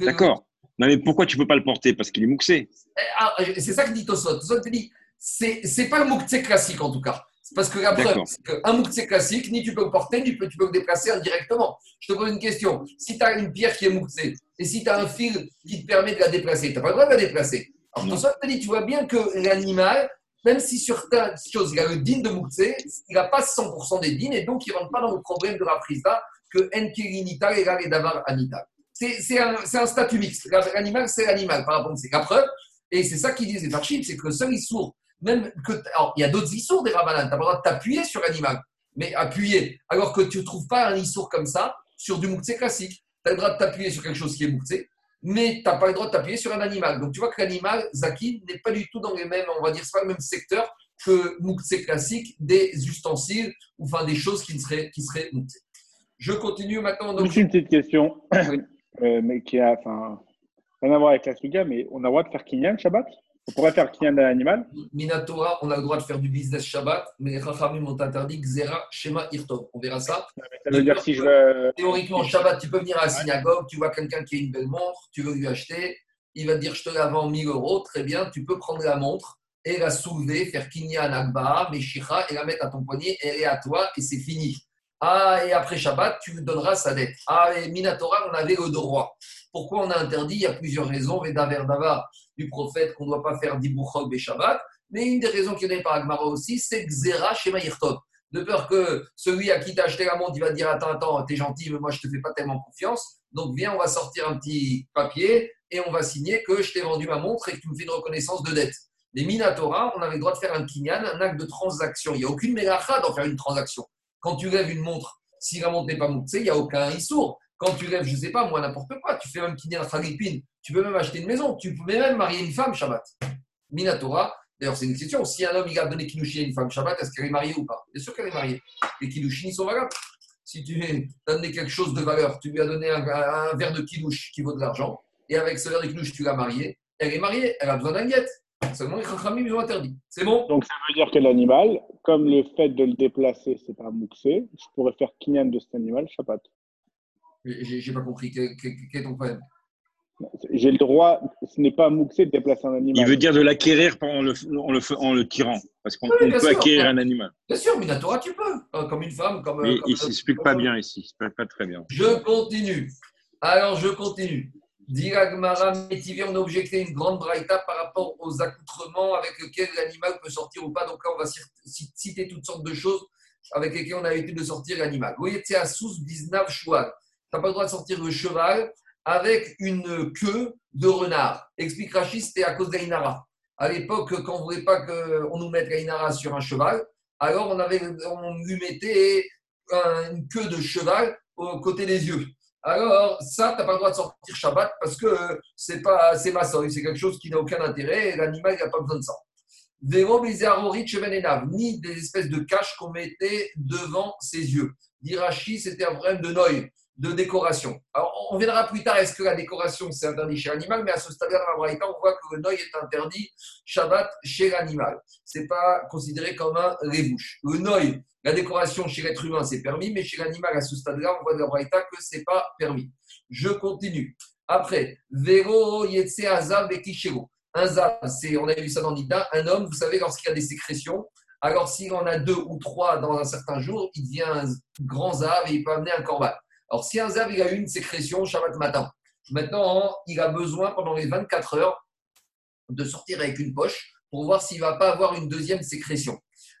D'accord. Non, mais pourquoi tu peux pas le porter? Parce qu'il est mouxé. Eh, ah, c'est ça que dit Tosot. Tosot te dit, c'est pas le mouxé classique en tout cas. Parce que la preuve, c'est qu'un mouxé classique, ni tu peux le porter, ni tu peux, tu peux le déplacer indirectement. Je te pose une question. Si tu as une pierre qui est mouxée, et si tu as un fil qui te permet de la déplacer, tu n'as pas le droit de la déplacer. Alors, Tosot te dit, tu vois bien que l'animal, même si sur certaines choses, il a le din de Moukse, il n'a pas 100% des dînes et donc il ne rentre pas dans le problème de la prisa que Enkirinita et Davar Anita. C'est un, statut mixte. L'animal, c'est l'animal par rapport à La preuve, et c'est ça qu'ils disent les archives, c'est que le seul issour, même que. Alors, il y a d'autres issours des Rabanan, tu n'as le droit de t'appuyer sur l'animal, mais appuyer, alors que tu ne trouves pas un issour comme ça sur du Moukse classique. Tu as le droit de t'appuyer sur quelque chose qui est Moukse, mais tu n'as pas le droit de t'appuyer sur un animal. Donc tu vois que l'animal, Zaki, n'est pas du tout dans les mêmes, on va dire, c'est pas le même secteur que Mouktsé classique, des ustensiles, ou enfin des choses qui seraient, qui seraient Je continue maintenant. Donc... une petite question, euh, mais qui a enfin, rien à voir avec la Suga, mais on a le droit de faire Kinyan Shabbat? On pourrait faire Kinyan d'un animal? Minatora, on a le droit de faire du business Shabbat, mais les Rachamim m'ont interdit Xera, Shema, Irtov. On verra ça. Ça veut dire si je veux. Théoriquement, Shabbat, tu peux venir à la synagogue, tu vois quelqu'un qui a une belle montre, tu veux lui acheter, il va te dire je te la vends 1000 euros, très bien, tu peux prendre la montre et la soulever, faire Kinyan Agba, Meshicha, et la mettre à ton poignet, elle est à toi et c'est fini. Ah, et après Shabbat, tu lui donneras sa dette. Ah, et Minatora, on avait le droit. Pourquoi on a interdit? Il y a plusieurs raisons. Veda Verdava du prophète qu'on ne doit pas faire d'Ibouchok et. Mais une des raisons qui est donnée par Agmara aussi, c'est Xera Shema Yirtov. De peur que celui à qui t'as acheté la montre, il va dire Attends, attends, t'es gentil, mais moi je te fais pas tellement confiance. Donc viens, on va sortir un petit papier et on va signer que je t'ai vendu ma montre et que tu me fais une reconnaissance de dette. Mais Minatora, on avait le droit de faire un kinyan, un acte de transaction. Il n'y a aucune mélacha d'en faire une transaction. Quand tu lèves une montre, si la montre n'est pas montée, il n'y a aucun issour. Quand tu lèves, je ne sais pas, moi, n'importe quoi, tu fais un kinyan Khalipin, tu peux même acheter une maison, tu peux même marier une femme Shabbat. Minatora, d'ailleurs, c'est une exception. Si un homme il a donné Kiddushin à une femme Shabbat, est-ce qu'elle est mariée ou pas? Bien sûr qu'elle est mariée. Les Kiddushin, ils sont valables. Si tu as donné quelque chose de valeur, tu lui as donné un, verre de Kiddush qui vaut de l'argent, et avec ce verre de Kiddush, tu l'as mariée, elle est mariée, elle a besoin d'un guette. Seulement, les Chachamim, ils ont interdit. C'est bon Donc, ça veut dire que l'animal, comme le fait de le déplacer, c'est pas mouxé, je pourrais faire kinyan de cet animal Shabbat. J'ai pas compris. Quel, est ton problème? J'ai le droit, ce n'est pas mouxé de déplacer un animal. Il veut dire de l'acquérir en le, en, le, en le tirant. Parce qu'on peut acquérir un animal. Bien sûr, Minatora, tu peux. Euh, comme une femme. Comme, Mais il ne s'explique pas bien ici. Il ne pas très bien. Je continue. Alors, je continue. Diragmara Métivier, on a objecté une grande braïta par rapport aux accoutrements avec lesquels l'animal peut sortir ou pas. Donc là, on va citer toutes sortes de choses avec lesquelles on a l'habitude de sortir l'animal. Vous voyez, c'est à sous biznav choual. N'as pas le droit de sortir le cheval avec une queue de renard. Explique Rachid, c'était à cause d'Ainara. À l'époque, quand on ne voulait pas qu'on nous mette l'Ainara sur un cheval, alors on, lui mettait une queue de cheval au côté des yeux. Alors, ça, tu n'as pas le droit de sortir Shabbat parce que c'est pas c'est maçon, c'est quelque chose qui n'a aucun intérêt et l'animal n'a pas besoin de ça. Ni des espèces de caches qu'on mettait devant ses yeux. D'Irachi, c'était un problème de noï, de décoration. Alors, on verra plus tard, est-ce que la décoration, c'est interdit chez l'animal, mais à ce stade-là, dans la on voit que le noï est interdit Shabbat chez l'animal. Ce n'est pas considéré comme un révouche. Le noï, la décoration chez l'être humain, c'est permis, mais chez l'animal, à ce stade-là, on voit dans la que ce n'est pas permis. Je continue. Après, Vero Yetse Azav Bekishero. Un zav, c'est, on a vu ça dans Nida, un homme, vous savez, lorsqu'il y a des sécrétions, alors s'il en a deux ou trois dans un certain jour, il devient un grand zav et il peut amener un corban. Alors si un zav, il a une sécrétion Shabbat matin, maintenant, il a besoin pendant les 24 heures de sortir avec une poche pour voir s'il ne va pas avoir une deuxième sécrétion.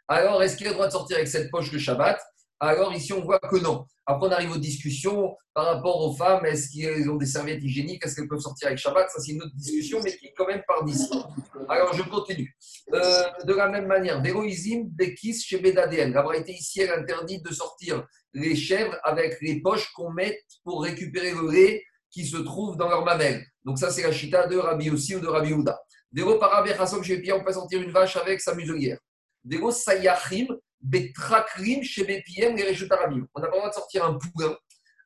Alors, est-ce qu'il a le droit de sortir avec cette poche le Shabbat? Alors, ici, on voit que non. Après, on arrive aux discussions par rapport aux femmes. Est-ce qu'ils ont des serviettes hygiéniques? Est-ce qu'elles peuvent sortir avec Shabbat? Ça, c'est une autre discussion, mais qui est quand même par d'ici. Alors, je continue. Euh, de la même manière, Véroïsim, Bekis, chez Bedadien. La vérité ici, elle interdit de sortir les chèvres avec les poches qu'on met pour récupérer le lait qui se trouve dans leur mamelle. Donc, ça, c'est la chita de Rabbi aussi ou de Rabbi Houda. Véro Parabé, chez on peut sortir une vache avec sa muselière. Dego Sayachim, Betrakrim, Shebepiem, les On n'a pas le droit de sortir un poulain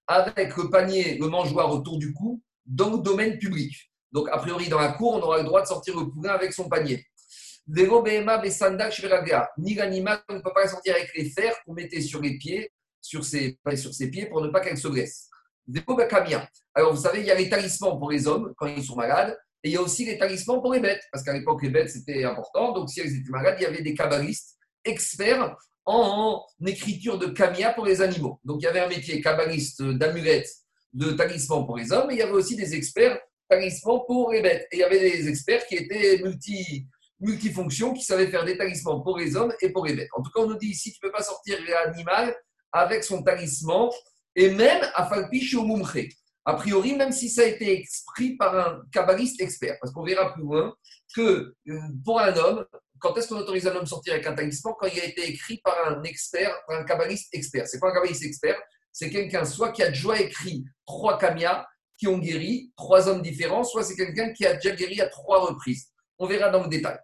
avec le panier, le mangeoir autour du cou, dans le domaine public. Donc, a priori, dans la cour, on aura le droit de sortir le poulain avec son panier. Ni l'animal, ne peut pas sortir avec les fers qu'on mettait sur les pieds, sur ses, sur ses pieds pour ne pas qu'elle se blesse. Bekamia. Alors, vous savez, il y a les talismans pour les hommes quand ils sont malades. Et il y a aussi les talismans pour les bêtes, parce qu'à l'époque, les bêtes, c'était important. Donc, si elles étaient malades, il y avait des kabbalistes experts en écriture de kamia pour les animaux. Donc, il y avait un métier kabbaliste d'amulettes, de talismans pour les hommes, et il y avait aussi des experts talismans pour les bêtes. Et il y avait des experts qui étaient multi, multifonctions, qui savaient faire des talismans pour les hommes et pour les bêtes. En tout cas, on nous dit ici, tu ne peux pas sortir l'animal avec son talisman, et même à Falpiche ou Mumche a priori, même si ça a été écrit par un kabbaliste expert. Parce qu'on verra plus loin que euh, pour un homme, quand est-ce qu'on autorise un homme sortir avec un talisman Quand il a été écrit par un expert, un kabbaliste expert? C'est pas un kabbaliste expert, c'est quelqu'un soit qui a déjà écrit trois kamias qui ont guéri, trois hommes différents, soit c'est quelqu'un qui a déjà guéri à trois reprises. On verra dans le détail.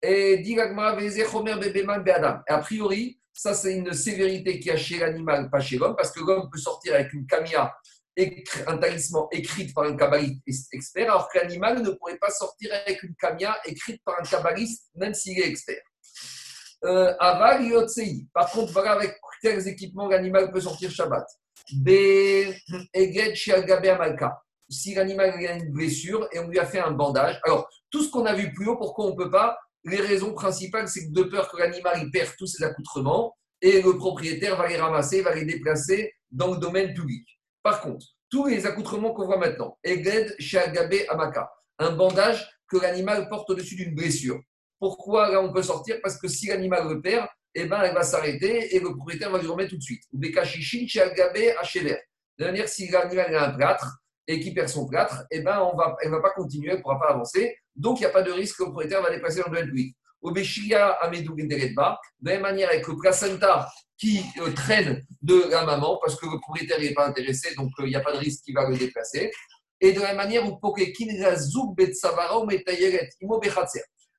Et a priori, ça c'est une sévérité qui a chez l'animal, pas chez l'homme, parce que l'homme peut sortir avec une kamia un talisman écrit par un kabbaliste expert, alors que l'animal ne pourrait pas sortir avec une kamia écrite par un kabbaliste, même s'il est expert. Euh, aval yotsei. Par contre, voilà avec quels équipements l'animal peut sortir Shabbat. Si l'animal a une blessure et on lui a fait un bandage. Alors, tout ce qu'on a vu plus haut, pourquoi on ne peut pas? Les raisons principales, c'est que de peur que l'animal perde tous ses accoutrements et le propriétaire va les ramasser, va les déplacer dans le domaine public. Par contre, tous les accoutrements qu'on voit maintenant, Eged Shagabe Amaka, un bandage que l'animal porte au-dessus d'une blessure. Pourquoi là on peut sortir? Parce que si l'animal le perd, eh ben, elle va s'arrêter et le propriétaire va lui remettre tout de suite. Ou Bekashishin Shagabe Achever. De manière, si l'animal a un plâtre et qui perd son plâtre, eh ben, on va, elle ne va pas continuer, elle ne pourra pas avancer. Donc, il n'y a pas de risque que le propriétaire va déplacer dans le domaine Amedou de la même manière avec le placenta qui euh, traîne de la maman, parce que le propriétaire n'est pas intéressé, donc euh, il n'y a pas de risque qu'il va le déplacer. Et de la manière où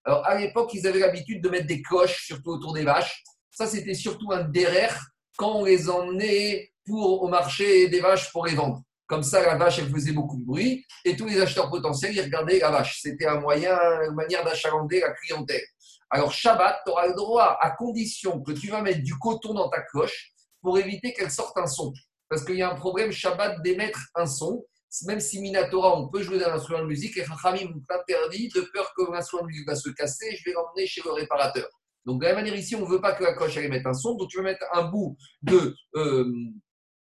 alors, à l'époque, ils avaient l'habitude de mettre des cloches, surtout autour des vaches. Ça, c'était surtout un derrière quand on les emmenait pour, au marché des vaches pour les vendre. Comme ça, la vache, elle faisait beaucoup de bruit et tous les acheteurs potentiels, ils regardaient la vache. C'était un moyen, une manière d'achalander la clientèle. Alors, Shabbat, tu auras le droit à condition que tu vas mettre du coton dans ta cloche pour éviter qu'elle sorte un son. Parce qu'il y a un problème Shabbat d'émettre un son. Même si Minatora, on peut jouer d'un instrument de musique, et Rachamim interdit de peur que l'instrument de musique va se casser, je vais l'emmener chez le réparateur. Donc, de la même manière, ici, on ne veut pas que la cloche émette un son, donc tu vas mettre un bout de, euh,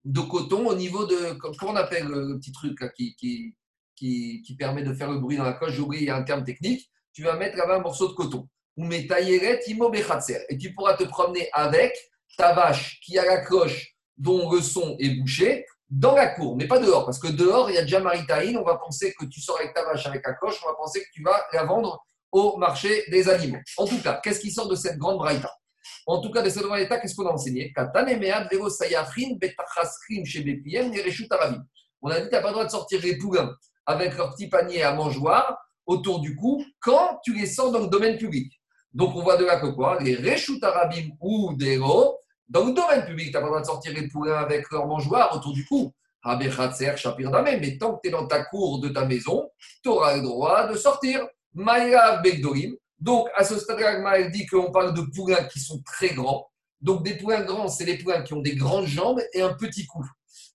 de coton au niveau de. Comment on appelle le petit truc qui, qui, qui, permet de faire le bruit dans la coche? J'ai oublié, il y a un terme technique. Tu vas mettre là-bas un morceau de coton. Ou Et tu pourras te promener avec ta vache qui a la cloche dont le son est bouché dans la cour, mais pas dehors, parce que dehors, il y a déjà Maritaïne, on va penser que tu sors avec ta vache avec la cloche, on va penser que tu vas la vendre au marché des animaux. En tout cas, qu'est-ce qui sort de cette grande braïta? En tout cas, de cette état, qu'est-ce qu'on a enseigné? On a dit tu n'as pas le droit de sortir les poulains avec leur petit panier à mangeoire autour du cou quand tu les sors dans le domaine public. Donc, on voit de là que quoi? Les Reshutarabim ou des dans le domaine public, tu n'as pas le droit de sortir les poulains avec leur mangeoire autour du cou. Mais tant que tu es dans ta cour de ta maison, tu auras le droit de sortir. Maya Begdorim, donc, à ce stade-là, dit qu'on parle de poulains qui sont très grands. Donc, des poulains grands, c'est les poulains qui ont des grandes jambes et un petit cou.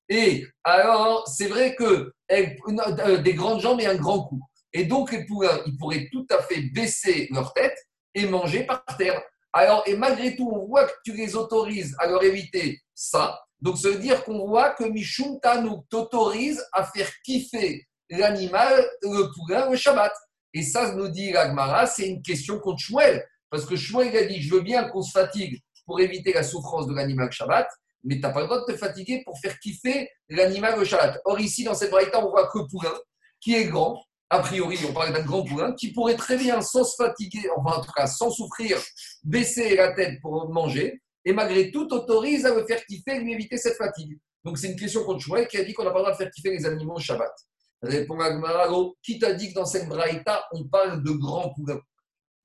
Et alors, c'est vrai que euh, des grandes jambes et un grand cou. Et donc, les poulains, ils pourraient tout à fait baisser leur tête et manger par terre. Alors, et malgré tout, on voit que tu les autorises à leur éviter ça. Donc, ça veut dire qu'on voit que Mishumta nous t'autorise à faire kiffer l'animal, le poulain, le Shabbat. Et ça, nous dit l'Agmara, c'est une question contre Shmuel. Parce que Shmuel a dit Je veux bien qu'on se fatigue pour éviter la souffrance de l'animal Shabbat, mais tu n'as pas le droit de te fatiguer pour faire kiffer l'animal Shabbat. Or, ici, dans cette variété, on voit que poulain, qui est grand, a priori, on parle d'un grand poulain, qui pourrait très bien, sans se fatiguer, enfin en tout cas sans souffrir, baisser la tête pour manger, et malgré tout autorise à le faire kiffer et lui éviter cette fatigue. Donc c'est une question contre Shmuel qui a dit qu'on n'a pas le droit de faire kiffer les animaux Shabbat. Répond Agmaralo, qui t'a dit que dans cette braïta, on parle de grands poulains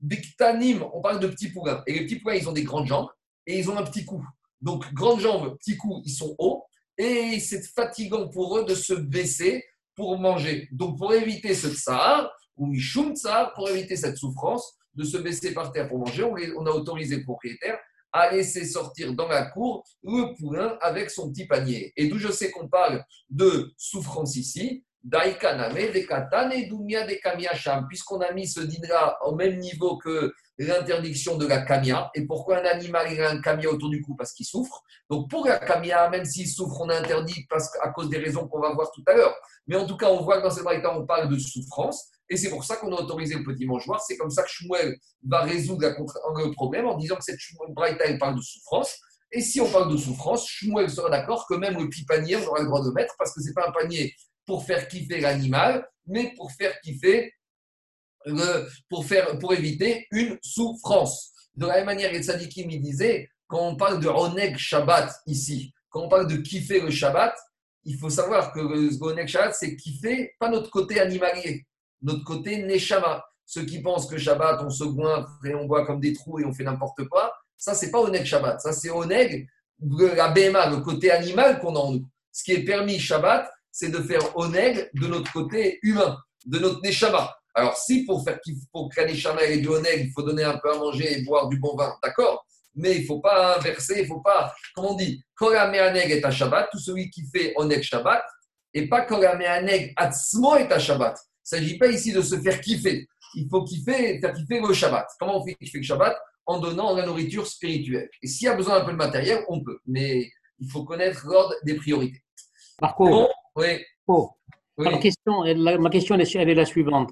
Biktanim, on parle de petits poulains. Et les petits poulains, ils ont des grandes jambes et ils ont un petit cou. Donc, grandes jambes, petit cou, ils sont hauts. Et c'est fatigant pour eux de se baisser pour manger. Donc, pour éviter ce tsar, ou mishum tsar, pour éviter cette souffrance de se baisser par terre pour manger, on a autorisé le propriétaire à laisser sortir dans la cour le poulain avec son petit panier. Et d'où je sais qu'on parle de souffrance ici, Puisqu'on a mis ce dîner au même niveau que l'interdiction de la kamia. Et pourquoi un animal il a un kamia autour du cou? Parce qu'il souffre. Donc pour la kamia, même s'il souffre, on interdit parce, à cause des raisons qu'on va voir tout à l'heure. Mais en tout cas, on voit que dans cette braïta, on parle de souffrance. Et c'est pour ça qu'on a autorisé le petit mangeoire. C'est comme ça que Shmuel va résoudre le problème en disant que cette braïta, elle parle de souffrance. Et si on parle de souffrance, Shmuel sera d'accord que même le petit panier, on aura le droit de mettre parce que ce n'est pas un panier pour faire kiffer l'animal, mais pour faire kiffer, pour, faire, pour éviter une souffrance. De la même manière, les tzadikim il disait, quand on parle de Oneg Shabbat ici, quand on parle de kiffer le Shabbat, il faut savoir que le Oneg Shabbat, c'est kiffer pas notre côté animalier, notre côté Neshama. Ceux qui pensent que Shabbat, on se goinfre et on boit comme des trous et on fait n'importe quoi, ça, c'est pas Oneg Shabbat. Ça, c'est Oneg, la BMA, le côté animal qu'on a en nous. Ce qui est permis Shabbat, c'est de faire oneg de notre côté humain, de notre neshama. Alors, si pour faire pour que neshama ait du oneg, il faut donner un peu à manger et boire du bon vin, d'accord? Mais il ne faut pas inverser, il ne faut pas, comme on dit, Korameaneg est à Shabbat, tout celui qui fait Oneg Shabbat, et pas Korameaneg Atzmo est à Shabbat. Il ne s'agit pas ici de se faire kiffer. Il faut kiffer, faire kiffer le Shabbat. Comment on fait kiffer le Shabbat? En donnant la nourriture spirituelle. Et s'il y a besoin d'un peu de matériel, on peut. Mais il faut connaître l'ordre des priorités. Par contre, oui. Oh. Ma, question, ma question elle est la suivante.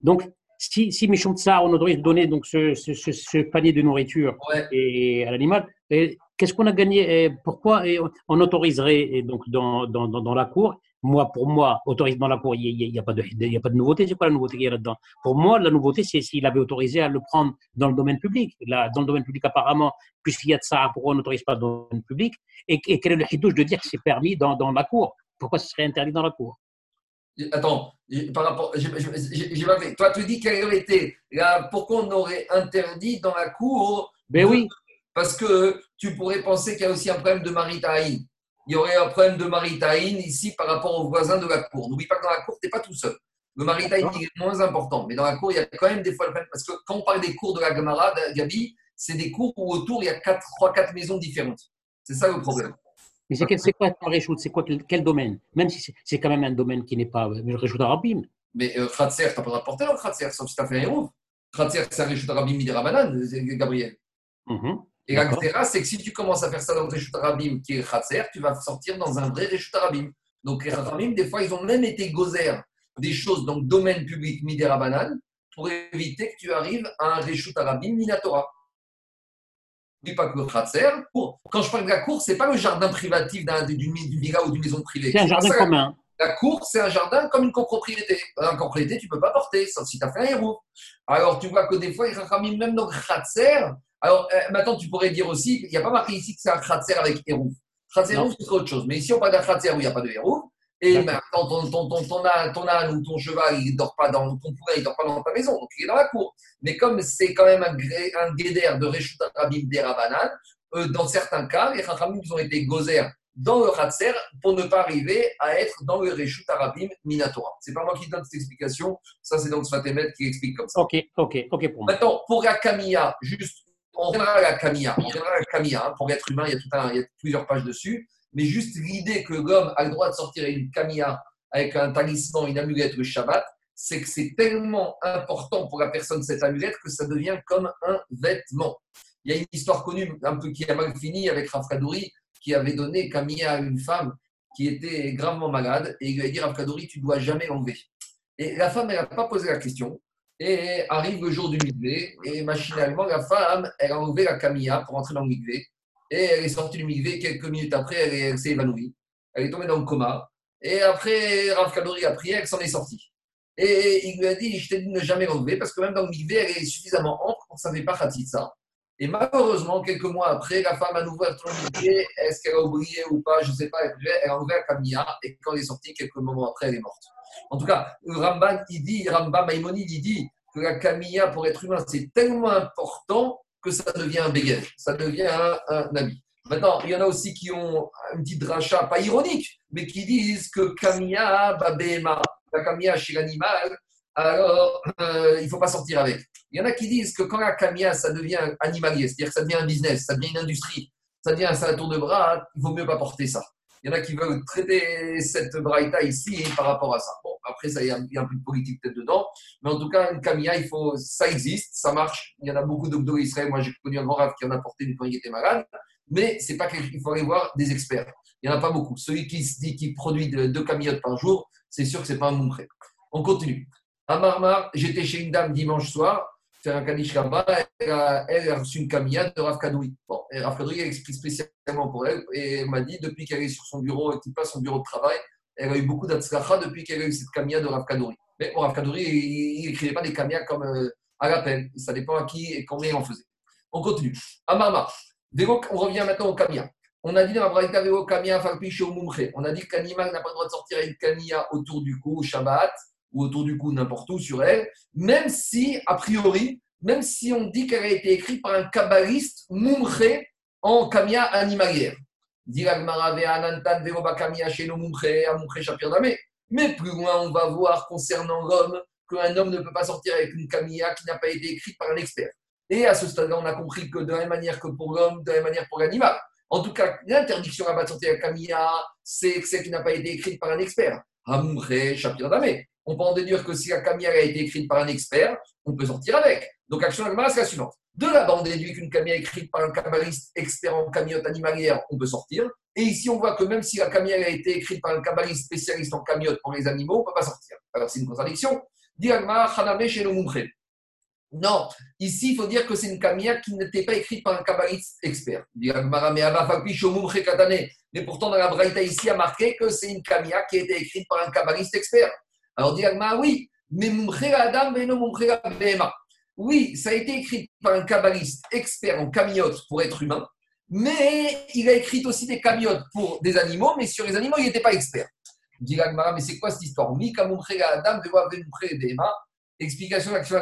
Donc, si, si Michon Tsar, on autorise de donner donc, ce, ce, ce, panier de nourriture et, à l'animal, qu'est-ce qu'on a gagné et Pourquoi on autoriserait donc, dans, dans, dans, la cour? Moi, pour moi, autorise dans la cour, il n'y a, pas de, a pas de nouveauté. C'est quoi la nouveauté qu'il y a là-dedans? Pour moi, la nouveauté, c'est s'il avait autorisé à le prendre dans le domaine public. Là, dans le domaine public, apparemment, puisqu'il y a de ça, pourquoi on n'autorise pas dans le domaine public? Et, quel est le hidouche de dire que c'est permis dans, dans la cour? Pourquoi ce serait interdit dans la cour? Attends, par rapport, j'ai Toi, tu dis quelle aurait été pourquoi on aurait interdit dans la cour? Ben oui. Parce que tu pourrais penser qu'il y a aussi un problème de maritaï il y aurait un problème de maritaïne ici par rapport aux voisins de la cour. N'oublie pas que dans la cour, tu n'es pas tout seul. Le maritaïne est moins important, mais dans la cour, il y a quand même des fois le problème. Parce que quand on parle des cours de la Gamara, Gabi, c'est des cours où autour, il y a 3-4 maisons différentes. C'est ça le problème. Mais c'est quoi le réchoute? C'est quoi quel, domaine? Même si c'est quand même un domaine qui n'est pas le réchoute arabim. Mais euh, Khatser, tu n'as pas le porter dans Khatser, sauf si tu as fait un héros. Khatser, c'est un réchoute arabim midirabanan, Gabriel. Mm et la c'est que si tu commences à faire ça dans le Réchut Arabim qui est Khatser, tu vas sortir dans un vrai Réchut Arabim. Donc les Arabim, des fois, ils ont même été gozer des choses dans le domaine public Midera Banane pour éviter que tu arrives à un Réchut Arabim Minatora. Que le Khatser, quand je parle de la cour, ce n'est pas le jardin privatif d'une villa ou d'une maison privée. C'est un jardin commun. La cour, c'est un jardin comme une copropriété. Un copropriété, tu ne peux pas porter, sauf si tu as fait un héros. Alors, tu vois que des fois, Rachamim, même dans le Khatser, alors, euh, maintenant, tu pourrais dire aussi, il n'y a pas marqué ici que c'est un kratzer avec héros. Kratzer c'est autre chose. Mais ici, on parle d'un kratzer où il n'y a pas de héros. Et maintenant, ton, ton, ton, ton, âne, ou ton cheval, il ne dort pas dans ton poulet, il dort pas dans ta maison, donc il est dans la cour. Mais comme c'est quand même un, un guédère de Reshut Rabim Derabanan, euh, dans certains cas, les Chachamim ont été gozer dans le Khatser pour ne pas arriver à être dans le Reshut Arabim Minatora. C'est pas moi qui donne cette explication, ça c'est le Sfatemet qui explique comme ça. Ok, ok, ok pour moi. Maintenant, pour la Camilla, juste on reviendra à la Camilla. On reviendra à la Camilla. Hein. Pour l'être humain, il y, a tout un, il y a plusieurs pages dessus. Mais juste l'idée que l'homme a le droit de sortir une Camilla avec un talisman, une amulette le Shabbat, c'est que c'est tellement important pour la personne cette amulette que ça devient comme un vêtement. Il y a une histoire connue, un peu qui a mal fini avec Rav qui avait donné Camilla à une femme qui était gravement malade, et il lui a dit Rav tu ne dois jamais l'enlever. Et la femme, elle n'a pas posé la question. Et arrive le jour du mikvé, et machinalement, la femme, elle a enlevé la camilla pour entrer dans le mikvé, et elle est sortie du mikvé. Quelques minutes après, elle, s'est évanouie. Elle est tombée dans le coma. Et après, Rav Kadori a prié, elle s'en est sortie. Et il lui a dit, je t'ai dit de ne jamais l'enlever, parce que même dans le mikvé, elle est suffisamment ample pour ne savait pas ça. Et malheureusement, quelques mois après, la femme a nouveau mikvé. Est-ce qu'elle a oublié ou pas Je ne sais pas. Elle a la camilla, et quand elle est sortie, quelques moments après, elle est morte. En tout cas, Ramban, il dit, Rambam Maïmonide, il dit que la camilla pour être humain, c'est tellement important que ça devient un béguet, ça devient un, un habit. Maintenant, il y en a aussi qui ont un petit drachat, pas ironique, mais qui disent que camilla, babéma, la camilla chez l'animal, alors euh, il ne faut pas sortir avec. Il y en a qui disent que quand la camilla, ça devient animalier, c'est-à-dire que ça devient un business, ça devient une industrie, ça devient un tour de bras, il vaut mieux pas porter ça. Il y en a qui veulent traiter cette braïta ici par rapport à ça. Après, ça, il y, a, un peu de politique peut-être dedans. Mais en tout cas, une camilla, il faut, ça existe, ça marche. Il y en a beaucoup d'Ogdo Israël. Moi, j'ai connu un grand rave qui en a porté une quand il était malade. Mais c'est pas qu'il faut aller voir des experts. Il n'y en a pas beaucoup. Celui qui se dit qu'il produit deux camillotes par jour, c'est sûr que ce n'est pas un montré. On continue. À Marmar, j'étais chez une dame dimanche soir faire un Kaddish là-bas, elle, a reçu une camilla de Rav Kadoui. Bon, Rav Kadoui a expliqué spécialement pour elle et elle m'a dit, depuis qu'elle est sur son bureau et qu'il passe son bureau de travail, elle a eu beaucoup d'atzlacha depuis qu'elle a eu cette camilla de Rav Kadoui. Mais bon, Rav Kadoui, il n'écrivait pas des camillas comme euh, à l'appel. Ça dépend à qui et combien il en faisait. On continue. Amama. On revient maintenant au camilla. On a dit dans la au On a dit que l'animal n'a pas le droit de sortir une camilla autour du cou au Shabbat ou autour du cou n'importe où sur elle, même si, a priori, même si on dit qu'elle a été écrite par un kabbaliste mumche en kamia animalière. Mais plus loin, on va voir concernant l'homme qu'un homme ne peut pas sortir avec une camilla qui n'a pas été écrite par un expert. Et à ce stade-là, on a compris que de la même manière que pour l'homme, de la même manière pour l'animal. En tout cas, l'interdiction à sortir avec camilla, c'est celle qui n'a pas été écrite par un expert. On peut en déduire que si la camilla a été écrite par un expert, on peut sortir avec. Donc, action c'est la suivante. De là-bas, on déduit qu'une camilla écrite par un kabbaliste expert en camiote animalière, on peut sortir. Et ici, on voit que même si la camilla a été écrite par un kabbaliste spécialiste en camiote pour les animaux, on ne peut pas sortir. Alors, c'est une contradiction. Non, ici, il faut dire que c'est une kamia qui n'était pas écrite par un kabbaliste expert. Mais pourtant, dans la Braïta ici, a marqué que c'est une kamia qui a été écrite par un kabbaliste expert. Alors, dit oui, mais Adam, Oui, ça a été écrit par un kabbaliste expert en camiotes pour être humain, mais il a écrit aussi des camiotes pour des animaux, mais sur les animaux, il n'était pas expert. Dit mais c'est quoi cette histoire? Explication de l'action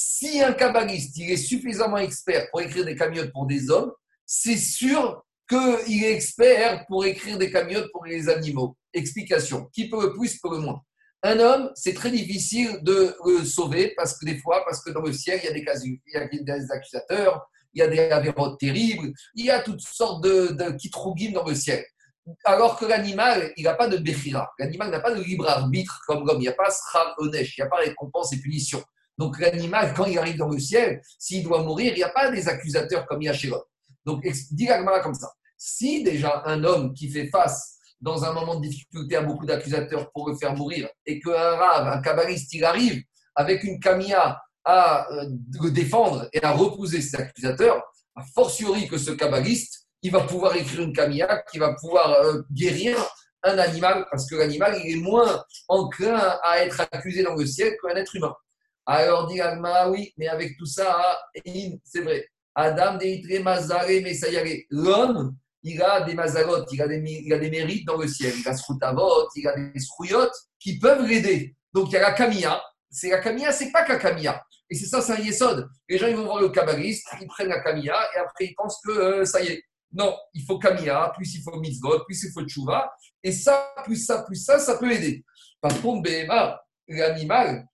si un kabbaliste il est suffisamment expert pour écrire des camiotes pour des hommes, c'est sûr qu'il est expert pour écrire des camiotes pour les animaux. Explication. Qui peut le plus, peut le moins. Un homme, c'est très difficile de sauver parce que des fois, parce que dans le ciel, il y a des, il y a des accusateurs, il y a des avérotes terribles, il y a toutes sortes de, de dans le ciel. Alors que l'animal, il n'a pas de béchira. L'animal n'a pas de libre arbitre comme l'homme. Il n'y a pas sra il n'y a pas récompense et punition. Donc l'animal, quand il arrive dans le ciel, s'il doit mourir, il n'y a pas des accusateurs comme il y a chez l'homme. Donc dit comme ça. Si déjà un homme qui fait face dans un moment de difficulté à beaucoup d'accusateurs pour le faire mourir, et qu'un rave, un kabbaliste, il arrive avec une camia à euh, le défendre et à repousser ses accusateurs, a fortiori que ce kabbaliste, il va pouvoir écrire une camia qui va pouvoir euh, guérir un animal, parce que l'animal, il est moins enclin à être accusé dans le ciel qu'un être humain. Alors dit Alma, oui, mais avec tout ça, c'est vrai. Adam deitre mazare mesayare. L'homme, il a des mazalot, il a des, il a des mérites dans le ciel. Il a il a des srouyotes qui peuvent l'aider. Donc il y a la kamia. C'est la kamia, c'est pas la kamia. Et c'est ça, c'est un yesod. Les gens, ils vont voir le kabbaliste, ils prennent la kamia et après ils pensent que euh, ça y est. Non, il faut kamia, plus il faut mitzvot, plus il faut tchouva. Et ça, plus ça, plus ça, ça peut aider. Par contre, l'animal,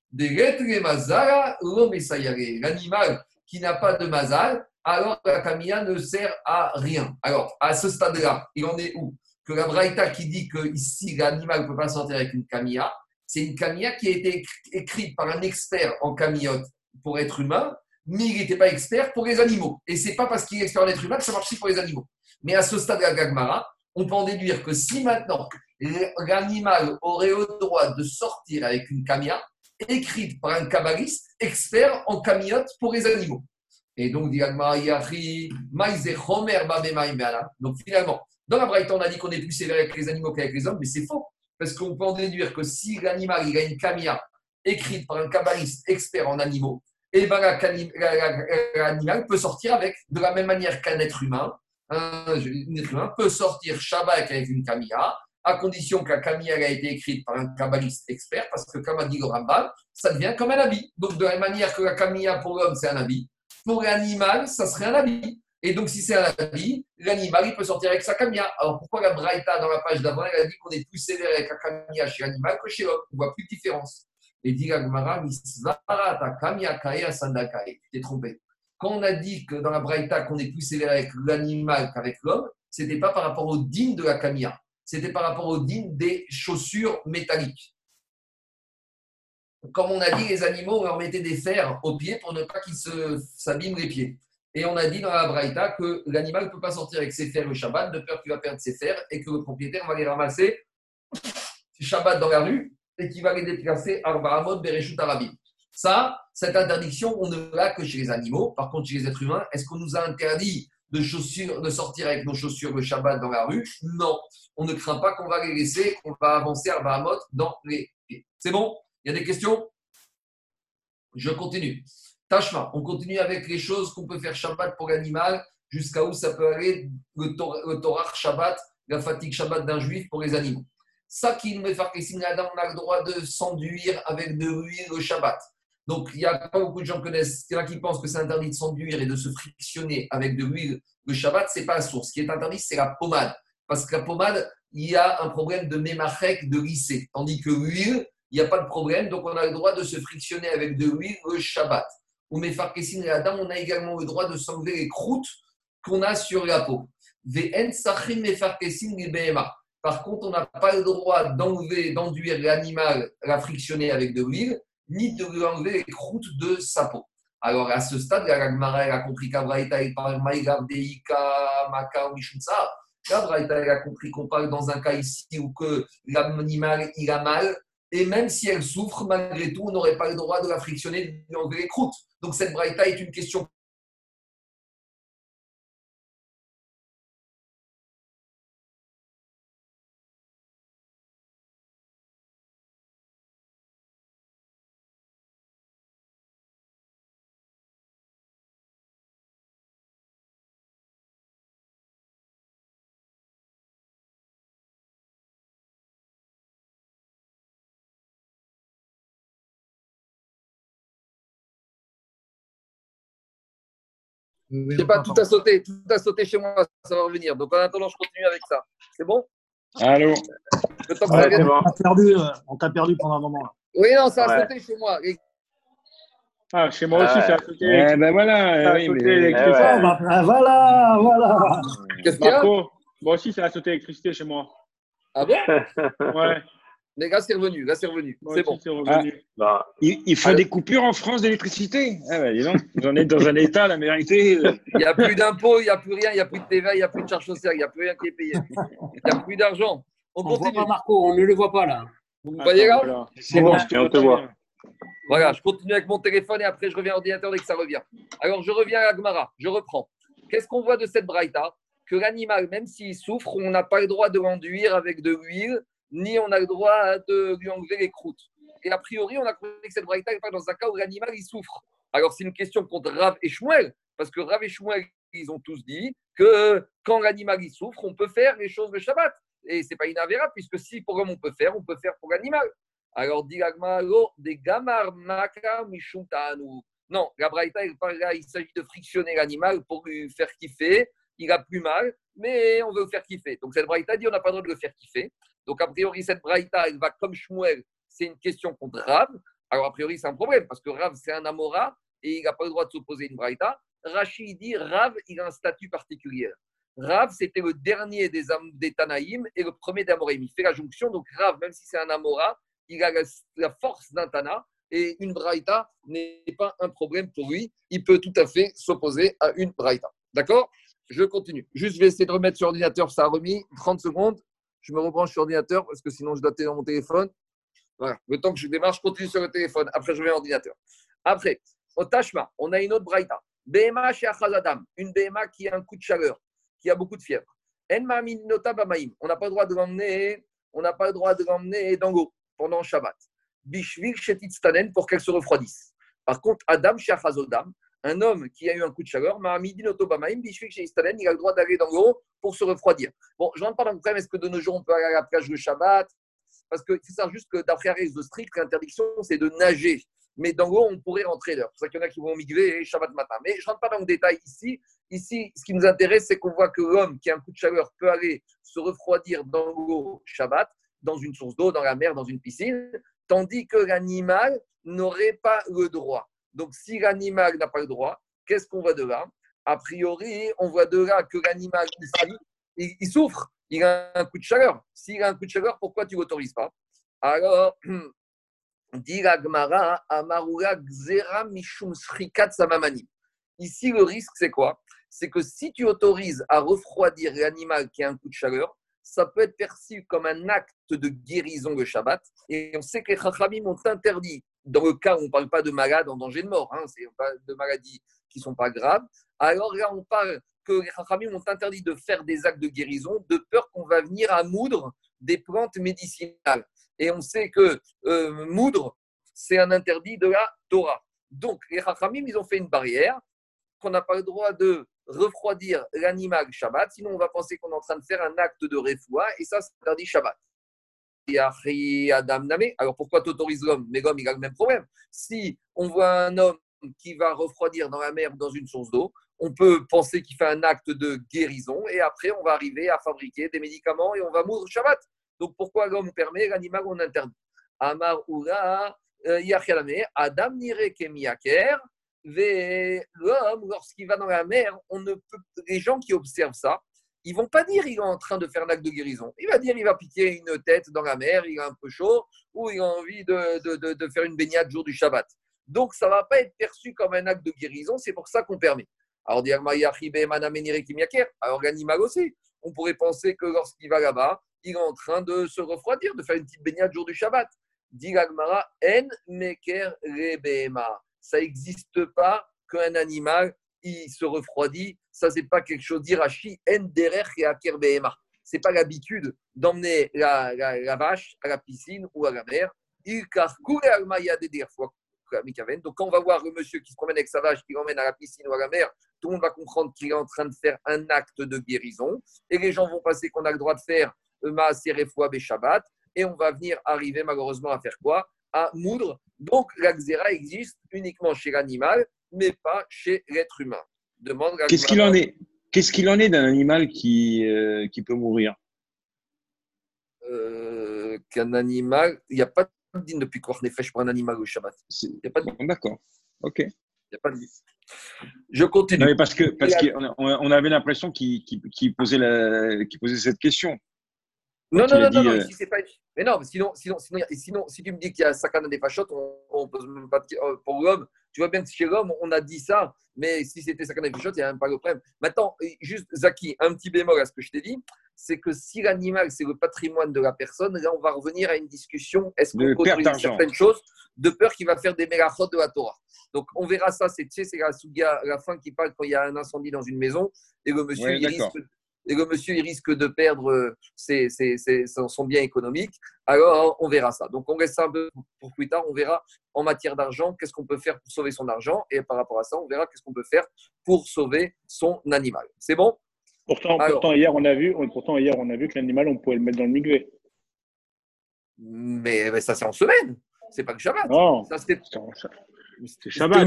L'animal qui n'a pas de mazal, alors la camilla ne sert à rien. Alors, à ce stade-là, il en est où? Que la Braïta qui dit que ici l'animal ne peut pas sortir avec une camilla, c'est une camilla qui a été écrite par un expert en camillote pour être humain, mais il n'était pas expert pour les animaux. Et c'est pas parce qu'il est expert en être humain que ça marche pour les animaux. Mais à ce stade de la Gagmara, on peut en déduire que si maintenant l'animal aurait le droit de sortir avec une camilla, écrite par un kabbaliste expert en camiotes pour les animaux. Et donc, donc finalement, dans la Braïta, on a dit qu'on est plus sévère avec les animaux qu'avec les hommes, mais c'est faux. Parce qu'on peut en déduire que si l'animal il a une camia écrite par un kabbaliste expert en animaux, et eh ben l'animal peut sortir avec, de la même manière qu'un être humain, un être humain peut sortir Shabbat avec une camia, à condition que la camilla a été écrite par un kabbaliste expert, parce que comme a dit le Rambam, ça devient comme un habit. Donc de la même manière que la camilla pour l'homme, c'est un habit, pour l'animal, ça serait un habit. Et donc si c'est un habit, l'animal, il peut sortir avec sa camilla. Alors pourquoi la Braïta, dans la page d'avant, elle a dit qu'on est plus sévère avec la camilla chez l'animal que chez l'homme On voit plus de différence. Et dit la camilla kae sandakae. Tu t'es trompé. Quand on a dit que dans la Braïta, qu'on est plus sévère avec l'animal qu'avec l'homme, ce n'était pas par rapport au digne de la camilla c'était par rapport au din des chaussures métalliques. Comme on a dit, les animaux, on leur mettait des fers aux pieds pour ne pas qu'ils s'abîment les pieds. Et on a dit dans la Braïta que l'animal ne peut pas sortir avec ses fers le Shabbat, de peur qu'il va perdre ses fers et que le propriétaire va les ramasser Shabbat dans la rue et qu'il va les déplacer à Baramot, Bereshut, Arabim. Ça, cette interdiction, on ne l'a que chez les animaux. Par contre, chez les êtres humains, est-ce qu'on nous a interdit de, chaussures, de sortir avec nos chaussures le Shabbat dans la rue? Non. On ne craint pas qu'on va les laisser, qu'on va avancer à Bahamot dans les pieds. C'est bon? Il y a des questions? Je continue. Tashma, on continue avec les choses qu'on peut faire Shabbat pour l'animal, jusqu'à où ça peut aller le, Torah Shabbat, la fatigue Shabbat d'un juif pour les animaux. Ça qui me fait Adam, on a le droit de s'enduire avec de l'huile le Shabbat. Donc, il y a pas beaucoup de gens qui pensent que c'est interdit de s'enduire et de se frictionner avec de l'huile le Shabbat. Ce n'est pas la source. Ce qui est interdit, c'est la pommade. Parce que la pommade, il y a un problème de mémachek, de lycée. Tandis que l'huile, il n'y a pas de problème. Donc, on a le droit de se frictionner avec de l'huile le Shabbat. Ou Mefarkesin et Adam, on a également le droit de s'enlever les croûtes qu'on a sur la peau. Par contre, on n'a pas le droit d'enlever, d'enduire l'animal, la frictionner avec de l'huile ni de lui enlever les croûtes de sa peau. Alors à ce stade, la Gemara a compris qu'Abraïta parle Maka ou Mishunsa. A compris qu'on parle dans un cas ici où que l'animal il a mal Et même si elle souffre, malgré tout, on n'aurait pas le droit de la frictionner, de les croûtes. Donc cette braïta est une question Je sais pas, tout a sauté, tout a sauté chez moi, ça va revenir. Donc en attendant, je continue avec ça. C'est bon? Allô? On t'a perdu, euh, perdu pendant un moment. Oui, non, ça a sauté chez moi. Ah, chez moi aussi, ça a sauté. Eh ben voilà, oui, mais... Eh bah, voilà, voilà. Qu'est-ce qu'il y a? Moi aussi, ça a sauté l'électricité chez moi. Ah bon? Ouais. Mais là, c'est revenu. Là, c'est revenu. C'est bon. Ah, bah, il, faut des coupures en France d'électricité. Ah bah, j'en ai dans un état, la vérité. Il n'y a plus d'impôts, il n'y a plus rien, il n'y a plus de TVA, il n'y a plus de charges sociales, il n'y a plus rien qui est payé. Il n'y a plus d'argent. On, continue. Voit pas Marco, on ne le voit pas là. Vous voyez là? C'est bon, on te voit. Voilà, je continue avec mon téléphone et après je reviens à l'ordinateur dès que ça revient. Alors, je reviens à Agmara, je reprends. Qu'est-ce qu'on voit de cette braïta? Que l'animal, même s'il souffre, on n'a pas le droit de l'enduire avec de l'huile ni on a le droit de lui enlever les croûtes. Et a priori, on a compris que cette braïta pas dans un cas où l'animal il souffre. Alors c'est une question contre Rav et Shmuel, parce que Rav et Shmuel, ils ont tous dit que quand l'animal il souffre, on peut faire les choses de Shabbat. Et c'est pas inavéra, puisque si pour l'homme on peut faire, on peut faire pour l'animal. Alors dit des gamar maka Non, la braïta, il s'agit de frictionner l'animal pour lui faire kiffer. Il a plus mal, mais on veut le faire kiffer. Donc cette braïta dit on n'a pas le droit de le faire kiffer. Donc, a priori, cette braïta, elle va comme Shmuel, c'est une question contre Rav. Alors, a priori, c'est un problème parce que Rav, c'est un Amora et il n'a pas le droit de s'opposer à une braïta. Rachid dit Rav, il a un statut particulier. Rav, c'était le dernier des, des Tanaïm et le premier des Amoraïm. Il fait la jonction. Donc, Rav, même si c'est un Amora, il a la, force d'un Tana et une braïta n'est pas un problème pour lui. Il peut tout à fait s'opposer à une braïta. D'accord? Je continue. Juste, je vais essayer de remettre sur l'ordinateur, ça a remis 30 secondes je me rebranche sur l'ordinateur parce que sinon je dois tenir mon téléphone. Voilà. Le temps que je démarre, je continue sur le téléphone. Après, je vais à l'ordinateur. Après, au Tashma, on a une autre braïta. BMA chez Achazadam, une BMA qui a un coup de chaleur, qui a beaucoup de fièvre. Enma on n'a pas le droit de l'emmener, on n'a pas le droit de l'emmener dans l'eau pendant Shabbat. Bishvil Stanen pour qu'elle se refroidisse. Par contre, Adam chez Achazodam, un homme qui a eu un coup de chaleur, il a le droit d'aller dans l'eau pour se refroidir. Bon, je ne rentre pas dans le problème, est-ce que de nos jours, on peut aller à la plage le Shabbat? Parce qu'il faut savoir juste que d'après Arès de strict, l'interdiction, c'est de nager. Mais dans l'eau, on pourrait rentrer là. C'est pour ça qu'il y en a qui vont migrer Shabbat matin. Mais je ne rentre pas dans le détail ici. Ici, ce qui nous intéresse, c'est qu'on voit que l'homme qui a un coup de chaleur peut aller se refroidir dans l'eau Shabbat, dans une source d'eau, dans la mer, dans une piscine, tandis que l'animal n'aurait pas le droit. Donc, si l'animal n'a pas le droit, qu'est-ce qu'on voit de là? A priori, on voit de là que l'animal ici, il, souffre, il a un coup de chaleur. S'il a un coup de chaleur, pourquoi tu ne l'autorises pas? Alors, Ici, le risque, c'est quoi? C'est que si tu autorises à refroidir l'animal qui a un coup de chaleur, ça peut être perçu comme un acte de guérison le Shabbat. Et on sait que les Chachamim ont interdit dans le cas où on ne parle pas de malades en danger de mort, hein, c'est pas de maladies qui ne sont pas graves, alors là, on parle que les Chachamim ont interdit de faire des actes de guérison de peur qu'on va venir à moudre des plantes médicinales. Et on sait que euh, moudre, c'est un interdit de la Torah. Donc, les Chachamim, ils ont fait une barrière qu'on n'a pas le droit de refroidir l'animal Shabbat, sinon on va penser qu'on est en train de faire un acte de réfoua, et ça, c'est interdit Shabbat. Alors pourquoi tu autorises l'homme? Mais l'homme, il a le même problème. Si on voit un homme qui va refroidir dans la mer dans une source d'eau, on peut penser qu'il fait un acte de guérison et après on va arriver à fabriquer des médicaments et on va mourir Shabbat. Donc pourquoi l'homme permet, l'animal on interdit? Amar Ura, euh, Adam l'homme, lorsqu'il va dans la mer, on ne peut, les gens qui observent ça, ils vont pas dire il est en train de faire un acte de guérison. Il va dire il va piquer une tête dans la mer, il a un peu chaud, ou il a envie de, de, faire une baignade jour du Shabbat. Donc ça va pas être perçu comme un acte de guérison, c'est pour ça qu'on permet. Alors, alors l'animal aussi, on pourrait penser que lorsqu'il va là-bas, il est en train de se refroidir, de faire une petite baignade jour du Shabbat. Dilagmara, en meker. Ça n'existe pas qu'un animal, il se refroidit. Ça, c'est pas quelque chose d'irachi, en derer et behema. C'est pas l'habitude d'emmener la, vache à la piscine ou à la mer. Il donc, quand on va voir le monsieur qui se promène avec sa vache, qui l'emmène à la piscine ou à la mer, tout le monde va comprendre qu'il est en train de faire un acte de guérison. Et les gens vont passer qu'on a le droit de faire Maaser et Shabbat. Et on va venir arriver malheureusement à faire quoi? À moudre. Donc, la existe uniquement chez l'animal, mais pas chez l'être humain. Demande Qu'est-ce qu'il en est? Qu'est-ce qu'il en est d'un animal qui, euh, qui peut mourir? Euh, Qu'un animal, il n'y a pas de depuis quoi on est pour un animal au Shabbat. Il a pas de D'accord. Ok. Il n'y a pas de Je continue. Non, parce que parce qu'on on avait l'impression qu'il posait, la, posait cette question. Non, non, non, non, euh, pas... Mais non, sinon, sinon, sinon, sinon, si tu me dis qu'il y a sakana des fachotes, on, pose même pas euh, pour l'homme. Tu vois bien que chez l'homme, on a dit ça, mais si c'était sakana des fachotes, il n'y a même pas de problème. Maintenant, juste, Zaki, un petit bémol à ce que je t'ai dit, c'est que si l'animal, c'est le patrimoine de la personne, là, on va revenir à une discussion, est-ce qu'on autorise certaines choses de peur qu'il va faire des mélachot de la Torah. Donc, on verra ça, c'est la, la fin qui parle quand il y a un incendie dans une maison et le monsieur, il risque et le monsieur il risque de perdre euh, ses, son bien économique, alors on verra ça. Donc on reste un peu pour plus tard, on verra en matière d'argent qu'est-ce qu'on peut faire pour sauver son argent et par rapport à ça, on verra qu'est-ce qu'on peut faire pour sauver son animal. C'est bon? Pourtant, pourtant, hier, on a vu, pourtant, hier, on a vu que l'animal, on pouvait le mettre dans le migvé. Mais, ça, c'est en semaine. C'est pas que Shabbat. Non, ça, c'était Shabbat.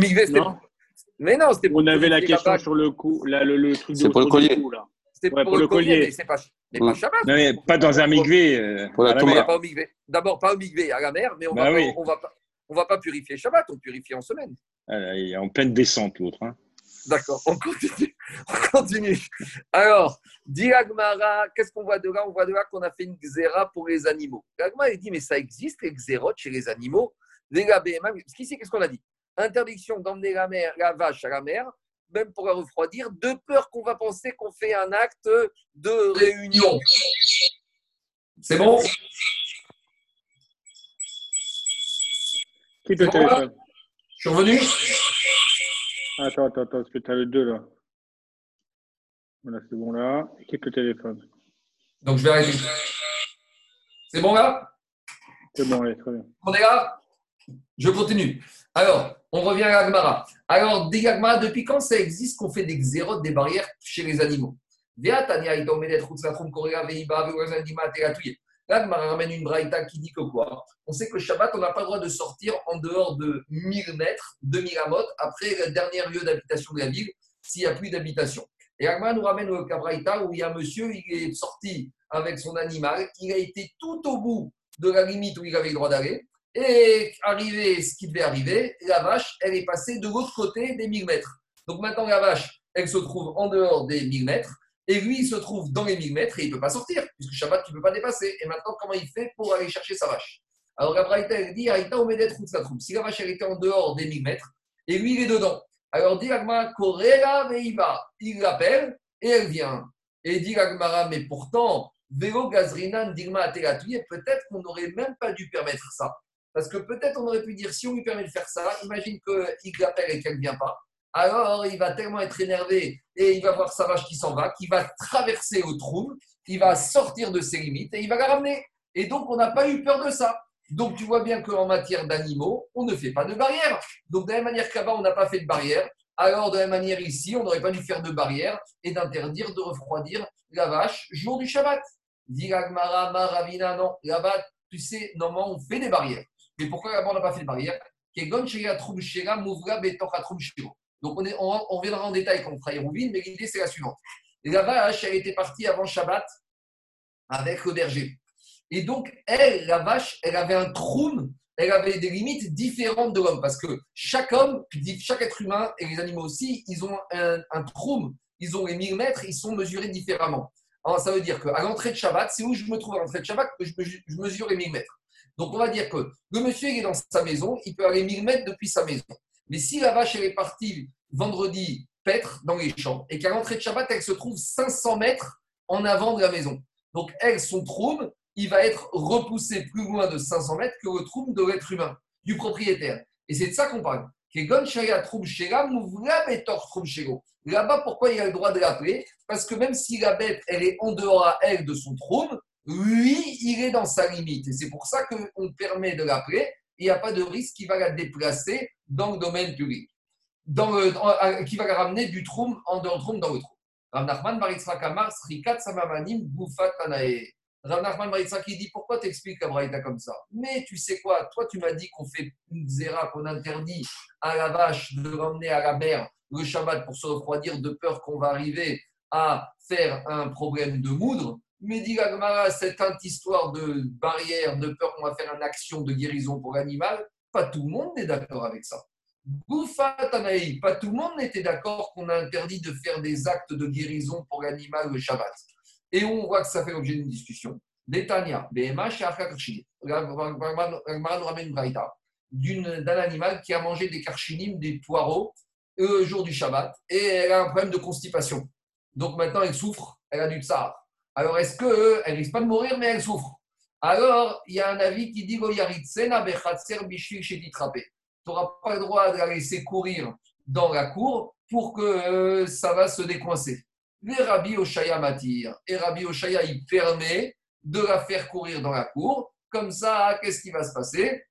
Mais non, c'était On avait la question sur le coup, là, le, le truc de pour le collier. là. C'était pour, le collier, mais c'est pas, mais pas Shabbat. Non, mais pas dans un migvé. Euh, D'abord, pas au migvé à la mer, mais on bah va, on, va pas, on va pas purifier Shabbat, on purifie en semaine. Ah, il est en pleine descente, l'autre. Hein. D'accord, on continue. on continue. Alors, dit Agmara, qu'est-ce qu'on voit de là? On voit de là qu'on a fait une xéra pour les animaux. Agmara, il dit, mais ça existe, les xérotes chez les animaux? Les Parce qu'ici, qu'est-ce qu'on a dit? Interdiction d'emmener la, mer, la vache à la mer même pour la refroidir, de peur qu'on va penser qu'on fait un acte de réunion. C'est bon? Qui le téléphone? Je suis revenu? Attends, attends, attends, parce que tu as le 2 là. Voilà, c'est bon là. Quitte le téléphone? Donc je vais arrêter. C'est bon là? C'est bon, allez, très bien. On est là? Je continue. Alors, on revient à l'Agmara. Alors, des depuis quand ça existe qu'on fait des xérotes, des barrières chez les animaux? L'Agmara ramène une braïta qui dit que quoi? On sait que Shabbat, on n'a pas le droit de sortir en dehors de 1000 mètres, 2000 amot, après le dernier lieu d'habitation de la ville, s'il n'y a plus d'habitation. Et l'Agmara nous ramène au Cabraïta où il y a un monsieur, il est sorti avec son animal, il a été tout au bout de la limite où il avait le droit d'aller. Et arrivé ce qui devait arriver, la vache, elle est passée de l'autre côté des 1000 mètres. Donc maintenant, la vache, elle se trouve en dehors des 1000 mètres. Et lui, il se trouve dans les 1000 mètres et il ne peut pas sortir, puisque Shabbat, tu ne peux pas dépasser. Et maintenant, comment il fait pour aller chercher sa vache? Alors, la elle dit Aïta Omedet trouve. Si la vache, elle était en dehors des 1000 mètres, et lui, il est dedans. Alors, dit Agma, Korela Veiva. Il l'appelle et elle vient. Et dit Agmara, mais pourtant, Vélo Gazrinan Digma peut-être qu'on n'aurait même pas dû permettre ça. Parce que peut-être on aurait pu dire, si on lui permet de faire ça, imagine qu'il l'appelle et qu'elle ne vient pas. Alors il va tellement être énervé et il va voir sa vache qui s'en va, qu'il va traverser au trou, il va sortir de ses limites et il va la ramener. Et donc on n'a pas eu peur de ça. Donc tu vois bien qu'en matière d'animaux, on ne fait pas de barrière. Donc de la même manière qu'avant, on n'a pas fait de barrière, alors de la même manière ici, on n'aurait pas dû faire de barrière et d'interdire de refroidir la vache jour du Shabbat. Dit Maravina, non, là-bas, tu sais, normalement, on fait des barrières. Mais pourquoi on n'a pas fait de barrière donc on, est, on, on reviendra en détail quand on fera Hérouvine, mais l'idée c'est la suivante. La vache, elle était partie avant Shabbat avec le berger. Et donc, elle, la vache, elle avait un trou, elle avait des limites différentes de l'homme, parce que chaque homme, chaque être humain et les animaux aussi, ils ont un, un ils ont les millimètres, ils sont mesurés différemment. Alors, ça veut dire qu'à l'entrée de Shabbat, c'est où je me trouve à l'entrée de Shabbat que je, je mesure les millimètres? Donc, on va dire que le monsieur est dans sa maison, il peut aller 1000 mètres depuis sa maison. Mais si la vache est partie vendredi paître dans les champs et qu'à l'entrée de Shabbat, elle se trouve 500 mètres en avant de la maison. Donc, elle, son trône, il va être repoussé plus loin de 500 mètres que le troum de l'être humain, du propriétaire. Et c'est de ça qu'on parle. Là-bas, pourquoi il a le droit de l'appeler? Parce que même si la bête, elle est en dehors à elle de son trône, lui, il est dans sa limite. Et c'est pour ça qu'on permet de l'appeler. Il n'y a pas de risque qui va la déplacer dans le domaine public, dans qui va la ramener du trône en dehors trône dans le trône. Rav Nachman Kamar Srikat Samamanim Boufat Tanae. Rav Nachman qui dit Pourquoi t'expliques la braïta comme ça? Mais tu sais quoi? Toi, tu m'as dit qu'on fait une zéra, qu'on interdit à la vache de ramener à la mer le Shabbat pour se refroidir de peur qu'on va arriver à faire un problème de moudre. Mais dit Gagmara, cette histoire de barrière, de peur qu'on va faire une action de guérison pour l'animal, pas tout le monde est d'accord avec ça. Tanaï, pas tout le monde n'était d'accord qu'on a interdit de faire des actes de guérison pour l'animal le Shabbat. Et on voit que ça fait l'objet d'une discussion. Détania, BMH et d'un animal qui a mangé des karchinim, des poireaux, le jour du Shabbat, et elle a un problème de constipation. Donc maintenant, elle souffre, elle a du tsar. Alors, est-ce qu'elle risque pas de mourir, mais elle souffre Alors, il y a un avis qui dit tu n'auras pas le droit de la laisser courir dans la cour pour que euh, ça va se décoincer. Les Rabbi Oshaya m'attire. Et Rabbi Oshaya, il permet de la faire courir dans la cour. Comme ça, qu'est-ce qui va se passer?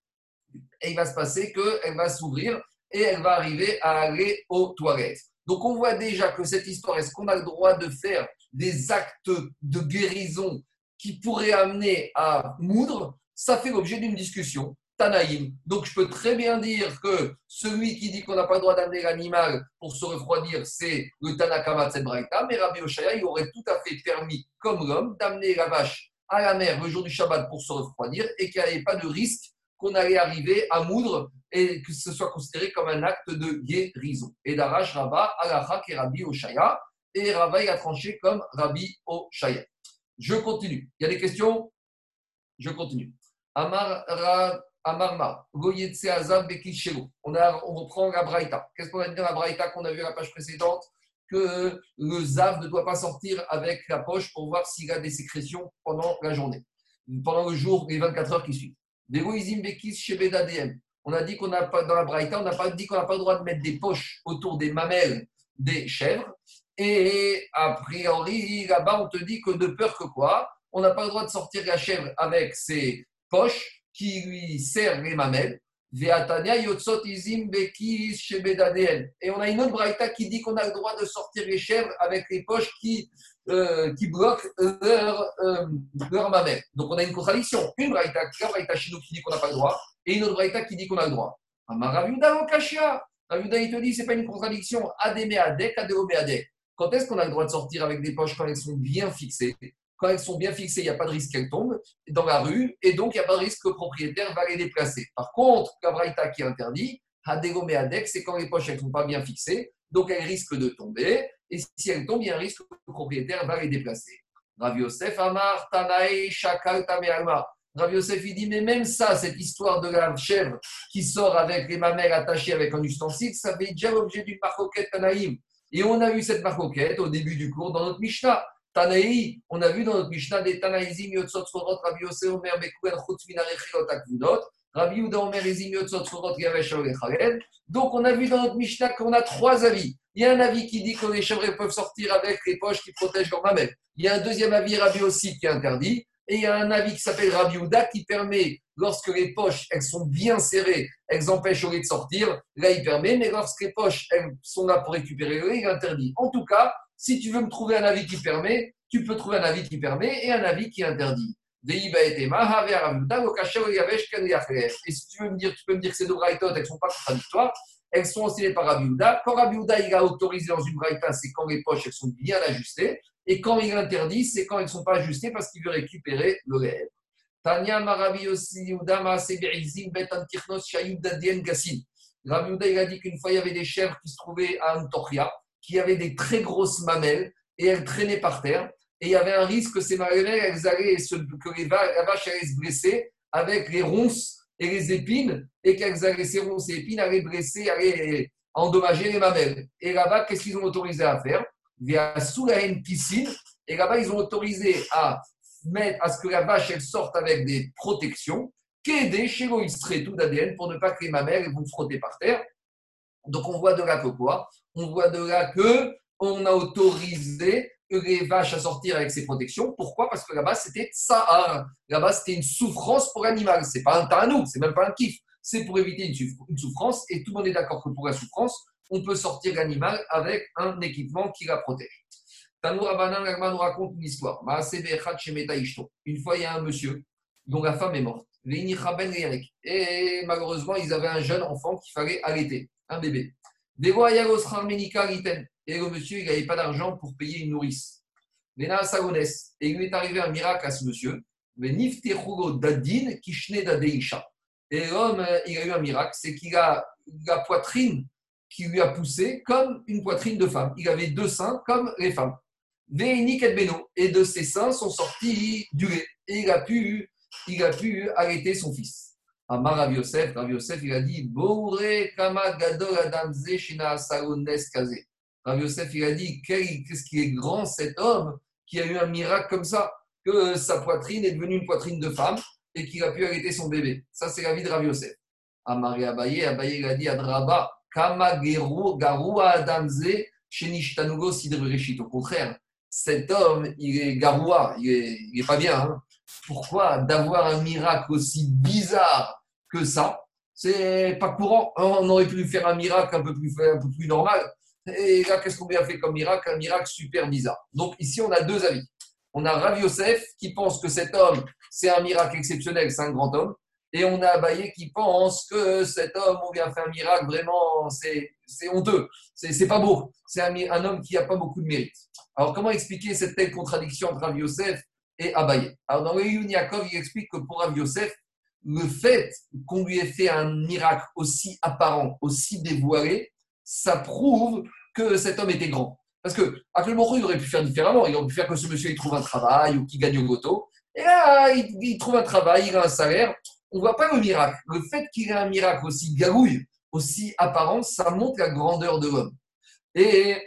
Et il va se passer qu'elle va s'ouvrir et elle va arriver à aller aux toilettes. Donc on voit déjà que cette histoire, est-ce qu'on a le droit de faire des actes de guérison qui pourraient amener à moudre Ça fait l'objet d'une discussion. Tanaïm. Donc je peux très bien dire que celui qui dit qu'on n'a pas le droit d'amener l'animal pour se refroidir, c'est le Tanakama Braïta, mais Rabbi Oshaya, il aurait tout à fait permis, comme l'homme, d'amener la vache à la mer le jour du Shabbat pour se refroidir et qu'il n'y avait pas de risque qu'on allait arriver à moudre et que ce soit considéré comme un acte de guérison. Et d'Arash Rabba, Alacha et Rabbi Oshaya, et Rabba il a tranché comme Rabbi Oshaya. Je continue. Il y a des questions? Je continue. Amar Amarma, Azam On, on reprend la Braïta. Qu'est-ce qu'on va dire la Braïta qu'on a vu à la page précédente? Que le Zav ne doit pas sortir avec la poche pour voir s'il a des sécrétions pendant la journée, pendant le jour, les 24 heures qui suivent. On a dit qu'on n'a pas, dans la Braïta, on n'a pas dit qu'on n'a pas le droit de mettre des poches autour des mamelles des chèvres. Et a priori, là-bas, on te dit que de peur que quoi On n'a pas le droit de sortir la chèvre avec ses poches qui lui sert les mamelles. Et on a une autre braïta qui dit qu'on a le droit de sortir les chèvres avec les poches qui, euh, qui bloquent leur, euh, leur mamelle. Donc on a une contradiction. Une braïta, la braïta chez nous qui dit qu'on n'a pas le droit, et une autre braïta qui dit qu'on a le droit. Okashia. Raviuda, il te dit, ce n'est pas une contradiction. Ademe adek. Quand est-ce qu'on a le droit de sortir avec des poches quand elles sont bien fixées? Quand elles sont bien fixées, il n'y a pas de risque qu'elles tombent dans la rue et donc il n'y a pas de risque que le propriétaire va les déplacer. Par contre, la qui est interdit, Hadegome Adek, c'est quand les poches ne sont pas bien fixées, donc elles risquent de tomber et si elles tombent, il y a un risque que le propriétaire va les déplacer. Rav Yosef Amar Tanae Shakal Tamealma. Rav Yosef, il dit, mais même ça, cette histoire de la chèvre qui sort avec les mamelles attachées avec un ustensile, ça fait déjà l'objet d'une marcoquette Tanaïm. Et on a eu cette marcoquette au début du cours dans notre Mishnah. Tanaï, on a vu dans notre Mishnah des Tanaïzim Yotzot Sorot, Rabbi Yosef Omer Bekouel Chutz Minarechilot Akvudot, Rabbi Yuda Omer Izim Yotzot Sorot Yavesh Chalel. Donc on a vu dans notre Mishnah qu'on a trois avis. Il y a un avis qui dit que les chèvres peuvent sortir avec les poches qui protègent leur mamelle. Il y a un deuxième avis, Rabbi aussi, qui est interdit. Et il y a un avis qui s'appelle Rabbi Uda qui permet, lorsque les poches elles sont bien serrées, elles empêchent au lait de sortir, là il permet, mais lorsque les poches elles sont là pour récupérer le lait, il interdit. En tout cas, si tu veux me trouver un avis qui permet, tu peux trouver un avis qui permet et un avis qui interdit. Et si tu veux me dire, tu peux me dire que ces deux braïtotes, elles ne sont pas contradictoires, elles sont enseignées par Rabbi Quand Rabbi il a autorisé dans une braïta, c'est quand les poches elles sont bien ajustées. Et quand il interdit, c'est quand elles ne sont pas ajustées parce qu'il veut récupérer le lèvre. Tanya Marabi aussi, Udama Seberizim Betan Kirnos Shayud Dadien Gassin. Rabbi il a dit qu'une fois il y avait des chèvres qui se trouvaient à Antoria qui avaient des très grosses mamelles et elles traînaient par terre. Et il y avait un risque que ces mamelles, elles allaient se, que les la vache allait se blesser avec les ronces et les épines, et qu'elles allaient, ces ronces et épines allaient blesser, allaient endommager les mamelles. Et là-bas, qu'est-ce qu'ils ont autorisé à faire? Via sous la piscine. Et là-bas, ils ont autorisé à mettre à ce que la vache elle sorte avec des protections, qu'aider chez serait tout d'ADN pour ne pas que les mamelles vont frotter par terre. Donc on voit de là que quoi? On voit de là que on a autorisé les vaches à sortir avec ces protections. Pourquoi? Parce que là-bas, c'était Sahar. Là-bas, c'était une souffrance pour l'animal. C'est pas un tanouk, c'est même pas un kiff. C'est pour éviter une souffrance. Et tout le monde est d'accord que pour la souffrance, on peut sortir l'animal avec un équipement qui la protège. Tanour Abanan, nous raconte une histoire. Une fois, il y a un monsieur dont la femme est morte. Et malheureusement, ils avaient un jeune enfant qu'il fallait allaiter, un bébé. Et le monsieur, il n'avait pas d'argent pour payer une nourrice. Et il lui est arrivé un miracle à ce monsieur. Et l'homme, il a eu un miracle, c'est qu'il a la poitrine qui lui a poussé comme une poitrine de femme. Il avait deux seins comme les femmes. Et de ses seins sont sortis du lait. Et il a pu, il a pu arrêter son fils. Amar Rav Yosef, Rav il a dit. Rav Yosef, il a dit Qu'est-ce qui est grand cet homme qui a eu un miracle comme ça, que sa poitrine est devenue une poitrine de femme et qu'il a pu arrêter son bébé. Ça, c'est la vie de Rav Yosef. Amar Abaye, Abaye, il a dit Adraba, Au contraire, cet homme, il est garoua, il n'est pas bien. Hein pourquoi d'avoir un miracle aussi bizarre que ça? C'est pas courant. On aurait pu faire un miracle un peu plus, normal. Et là, qu'est-ce qu'on a fait comme miracle? Un miracle super bizarre. Donc ici, on a deux avis. On a Rav Yosef qui pense que cet homme, c'est un miracle exceptionnel, c'est un grand homme. Et on a Abaye qui pense que cet homme, on vient faire un miracle, vraiment, c'est honteux. C'est pas beau. C'est un, un, homme qui n'a pas beaucoup de mérite. Alors, comment expliquer cette telle contradiction entre Rav et Abaye? Alors dans le Yaakov, il explique que pour Rav le fait qu'on lui ait fait un miracle aussi apparent, aussi dévoilé, ça prouve que cet homme était grand. Parce que Akel il aurait pu faire différemment. Il aurait pu faire que ce monsieur il trouve un travail ou qu'il gagne au loto. Et là, il, trouve un travail, il a un salaire. On ne voit pas le miracle. Le fait qu'il ait un miracle aussi garouille, aussi apparent, ça montre la grandeur de l'homme. Et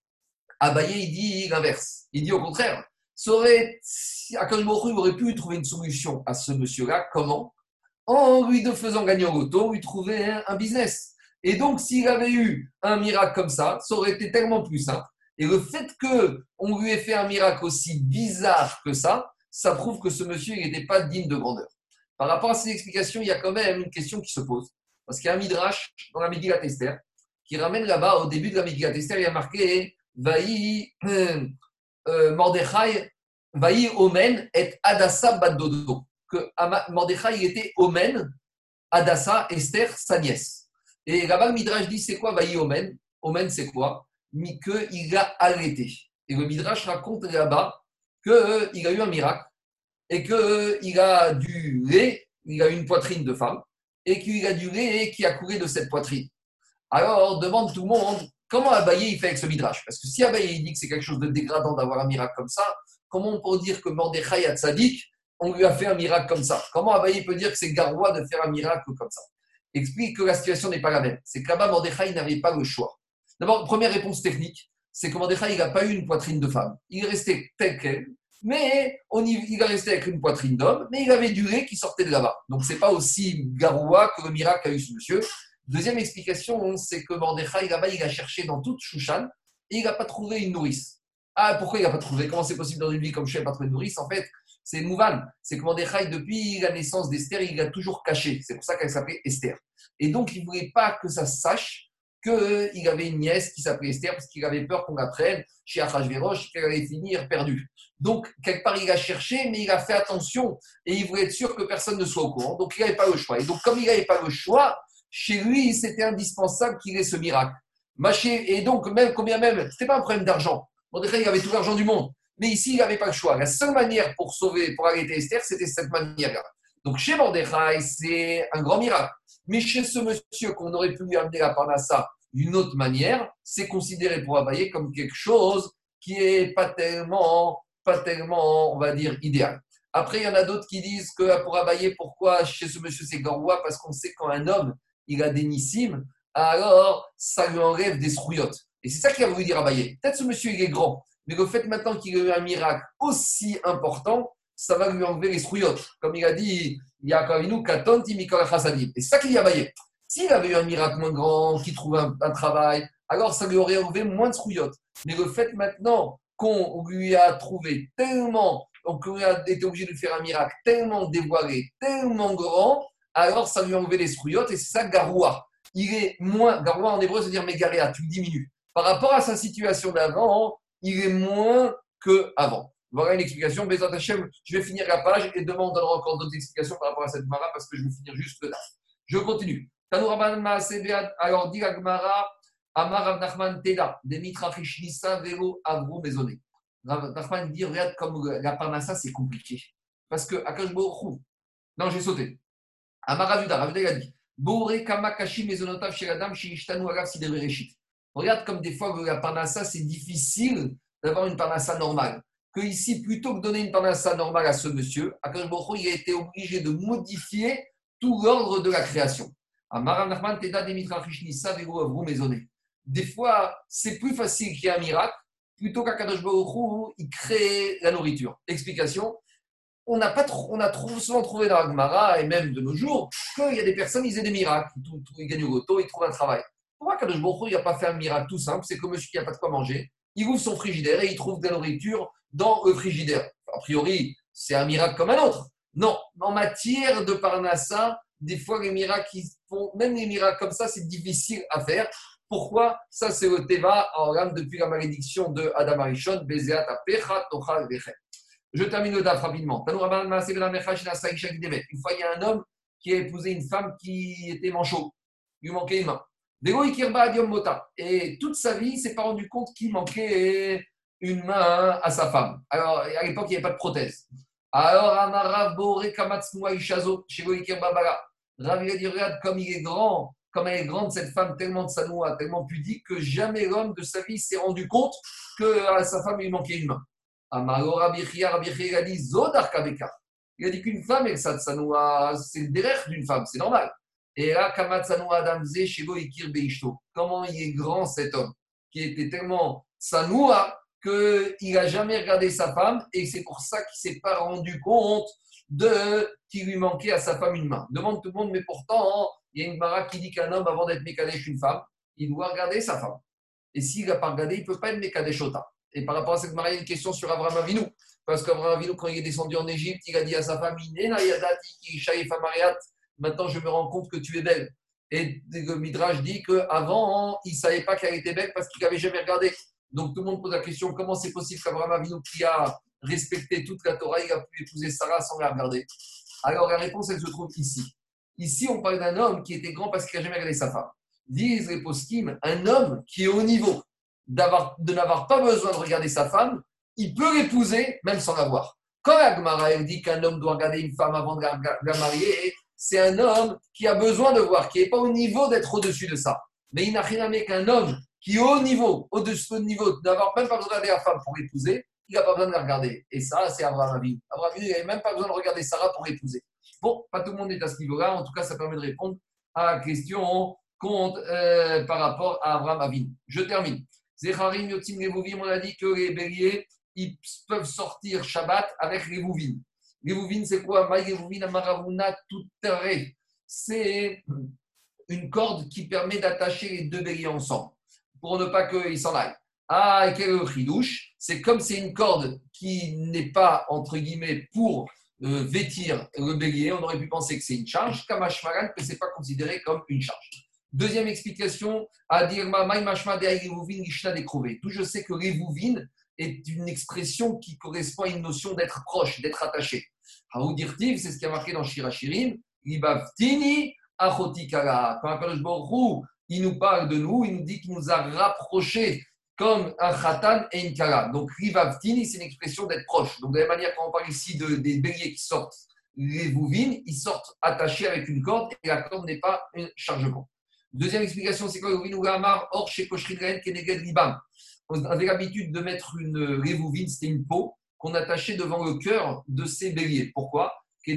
Abaye, il dit l'inverse. Il dit au contraire, ça aurait, aurait pu trouver une solution à ce monsieur-là. Comment? En lui de faisant gagner au loto, lui trouver un, business. Et donc, s'il avait eu un miracle comme ça, ça aurait été tellement plus simple. Et le fait qu'on lui ait fait un miracle aussi bizarre que ça, ça prouve que ce monsieur n'était pas digne de grandeur. Par rapport à ces explications, il y a quand même une question qui se pose. Parce qu'il y a un midrash dans la Megillat Esther qui ramène là-bas, au début de la Megillat Esther, il y a marqué Vaï euh, Mordechai, Vaï Omen et Adassa Badodo. Que Mordechai était Omen, Adassa, Esther, sa nièce. Et là-bas, le Midrash dit c'est quoi Vaï Omen? Omen, c'est quoi? Qu'il a allaité. Et le Midrash raconte là-bas qu'il euh, a eu un miracle et qu'il euh, a du lait, il a une poitrine de femme, et qu'il a du lait qui a coulé de cette poitrine. Alors, demande tout le monde, Comment Abaye il fait avec ce midrash? Parce que si Abaye il dit que c'est quelque chose de dégradant d'avoir un miracle comme ça, comment on peut dire que Mordechai a Tzadik, on lui a fait un miracle comme ça? Comment Abaye peut dire que c'est garois de faire un miracle comme ça? Explique que la situation n'est pas la même. C'est que là-bas, n'avait pas le choix. D'abord, première réponse technique, c'est que Mordechai n'a pas eu une poitrine de femme. Il est resté tel quel, mais on y, il est resté avec une poitrine d'homme, mais il avait du lait qui sortait de là-bas. Donc, ce n'est pas aussi garoua que le miracle qu'a eu ce monsieur. Deuxième explication, c'est que Mordechai, là-bas, il a cherché dans toute Shushan et il n'a pas trouvé une nourrice. Ah, pourquoi il n'a pas trouvé? Comment c'est possible dans une vie comme je n'ai pas trouvé nourrice? En fait, c'est Mouvan. C'est que Mordechai, depuis la naissance d'Esther, il l'a toujours caché. C'est pour ça qu'elle s'appelait Esther. Et donc, il ne voulait pas que ça se sache qu'il avait une nièce qui s'appelait Esther parce qu'il avait peur qu'on l'apprenne chez Achashverosh qu'elle allait finir perdue. Donc, quelque part, il a cherché, mais il a fait attention et il voulait être sûr que personne ne soit au courant. Donc, il n'avait pas le choix. Et donc, comme il n'avait pas le choix, chez lui, c'était indispensable qu'il ait ce miracle. Et donc, même combien même, ce n'était pas un problème d'argent. Mordechai, il avait tout l'argent du monde. Mais ici, il n'avait pas le choix. La seule manière pour sauver, pour arrêter Esther, c'était cette manière-là. Donc, chez Mordechai, c'est un grand miracle. Mais chez ce monsieur qu'on aurait pu lui amener la parnassa d'une autre manière, c'est considéré pour Abaye comme quelque chose qui est pas tellement, pas tellement, on va dire, idéal. Après, il y en a d'autres qui disent que pour Abaye, pourquoi chez ce monsieur c'est Garoua Parce qu'on sait quand un homme il a des nissim, alors ça lui enlève des srouillottes. Et c'est ça qu'il a voulu dire à Baye. Peut-être ce monsieur, il est grand, mais le fait maintenant qu'il ait eu un miracle aussi important, ça va lui enlever les strouillottes. Comme il a dit, il y a quand même nous, Et c'est ça qu'il y a baillé. S'il avait eu un miracle moins grand, qu'il trouve un, travail, alors ça lui aurait enlevé moins de strouillottes. Mais le fait maintenant qu'on lui a trouvé tellement, qu'on a été obligé de faire un miracle tellement dévoilé, tellement grand, alors ça lui a enlevé les strouillottes et c'est ça Garoua. Il est moins, Garoua en hébreu, c'est-à-dire Mégaréa, tu diminues. Par rapport à sa situation d'avant, il est moins qu'avant. Voilà une explication. Bézat Hachem, je vais finir la page et demain on donnera encore d'autres explications par rapport à cette Mara parce que je vais finir juste là. Je continue. Alors, dit Agmara, Amar Nachman Teda, Demitra Fishnissa, Velo, Avro, Maisonné. Nachman dit Regarde comme la Parnassa, c'est compliqué. Parce que Akash Non, j'ai sauté. Amar Avuda, Avuda a dit Bore Kamakashi, Maisonotav, Shiradam, Shiishtanu, Agav, Sidevereshit. Regarde comme des fois la Parnassa, c'est difficile d'avoir une Parnassa normale que ici, plutôt que donner une parnassa normale à ce monsieur, Akash il a été obligé de modifier tout l'ordre de la création. Des fois, c'est plus facile qu'il y ait un miracle plutôt qu'Akadosh Baruch il crée la nourriture. Explication on, a pas trop, on a trop souvent trouvé dans Agmara et même de nos jours qu'il y a des personnes, ils aient des miracles. Ils gagnent au loto, ils trouvent un travail. Pourquoi Akadosh Baruch il n'a pas fait un miracle tout simple? C'est que monsieur qui n'a pas de quoi manger, il ouvre son frigidaire et il trouve de la nourriture dans le frigidaire. A priori, c'est un miracle comme un autre. Non, en matière de Parnassa, des fois les miracles, font, même les miracles comme ça, c'est difficile à faire. Pourquoi? Ça, c'est le Teva en gamme depuis la malédiction de Adam Arishon, Je termine le DAF rapidement. Une fois, il y a un homme qui a épousé une femme qui était manchot. Il lui manquait une main. Et toute sa vie, il s'est pas rendu compte qu'il manquait une main à sa femme. Alors, à l'époque, il n'y avait pas de prothèse. Alors, Amara Bore Kamatsnua Ishazo, chez Babara. Ravi a dit Regarde comme il est grand, comme elle est grande, cette femme, tellement de sanoua, tellement pudique, que jamais l'homme de sa vie s'est rendu compte que à sa femme, il manquait une main. Amaro Rabichia, Rabichia, a dit Zodar. Il a dit qu'une femme, elle, ça, sanoua, c'est le derrière d'une femme, c'est normal. Et là, Kamatsanoua Adamze, Shego Beishto. Comment il est grand cet homme, qui était tellement sanoua qu'il n'a jamais regardé sa femme et c'est pour ça qu'il ne s'est pas rendu compte de qu'il lui manquait à sa femme une main. Demande tout le monde, mais pourtant, il y a une mara qui dit qu'un homme, avant d'être mécadesh une femme, il doit regarder sa femme. Et s'il n'a pas regardé, il ne peut pas être mécadesh Et par rapport à cette mara, il y a une question sur Abraham Avinu. Parce qu'Abraham Avinu, quand il est descendu en Égypte, il a dit à sa femme Maintenant, je me rends compte que tu es belle. Et le Midrash dit qu'avant, il ne savait pas qu'elle était belle parce qu'il n'avait jamais regardé. Donc tout le monde pose la question comment c'est possible qu'Abraham Avinu, qui a respecté toute la Torah, il a pu épouser Sarah sans la regarder? Alors la réponse, elle se trouve ici. Ici, on parle d'un homme qui était grand parce qu'il n'a jamais regardé sa femme. Disent les poskim, un homme qui est au niveau de n'avoir pas besoin de regarder sa femme, il peut l'épouser même sans la voir. Quand Agmara dit qu'un homme doit regarder une femme avant de la, marier, c'est un homme qui a besoin de voir, qui n'est pas au niveau d'être au-dessus de ça. Mais il n'a rien à qu'un homme qui est au niveau, au-dessus du niveau, d'avoir même pas besoin de regarder la femme pour épouser, il n'a pas besoin de la regarder. Et ça, c'est Abraham Avinu. Abraham Avinu, n'avait même pas besoin de regarder Sarah pour épouser. Bon, pas tout le monde est à ce niveau-là. En tout cas, ça permet de répondre à la question compte euh, par rapport à Abraham Avinu. Je termine. Zecharim Yotim Levovim, on a dit que les béliers, ils peuvent sortir Shabbat avec. Les Vouvines, c'est quoi? Amaravuna C'est une corde qui permet d'attacher les deux béliers ensemble pour ne pas qu'ils s'en aillent. Ah, et quel chidouche? C'est comme c'est une corde qui n'est pas, entre guillemets, pour euh, vêtir le bélier, on aurait pu penser que c'est une charge, kamashmaran, que ce n'est pas considéré comme une charge. Deuxième explication, à dire D'où je sais que Revouvin est une expression qui correspond à une notion d'être proche, d'être attaché. Haoudirtiv, c'est ce qui a marqué dans Shirachirim, Libavtini Achotikara. Quand il nous parle de nous, il nous dit qu'il nous a rapprochés comme un khatan et une kara. Donc, rivavtini, c'est une expression d'être proche. Donc, de la même manière, quand on parle ici de, des béliers qui sortent les bouvines, ils sortent attachés avec une corde et la corde n'est pas un chargement. Deuxième explication, c'est quoi or chez Libam. On avait l'habitude de mettre une révouvine, c'était une peau qu'on attachait devant le cœur de ces béliers. Pourquoi? Pour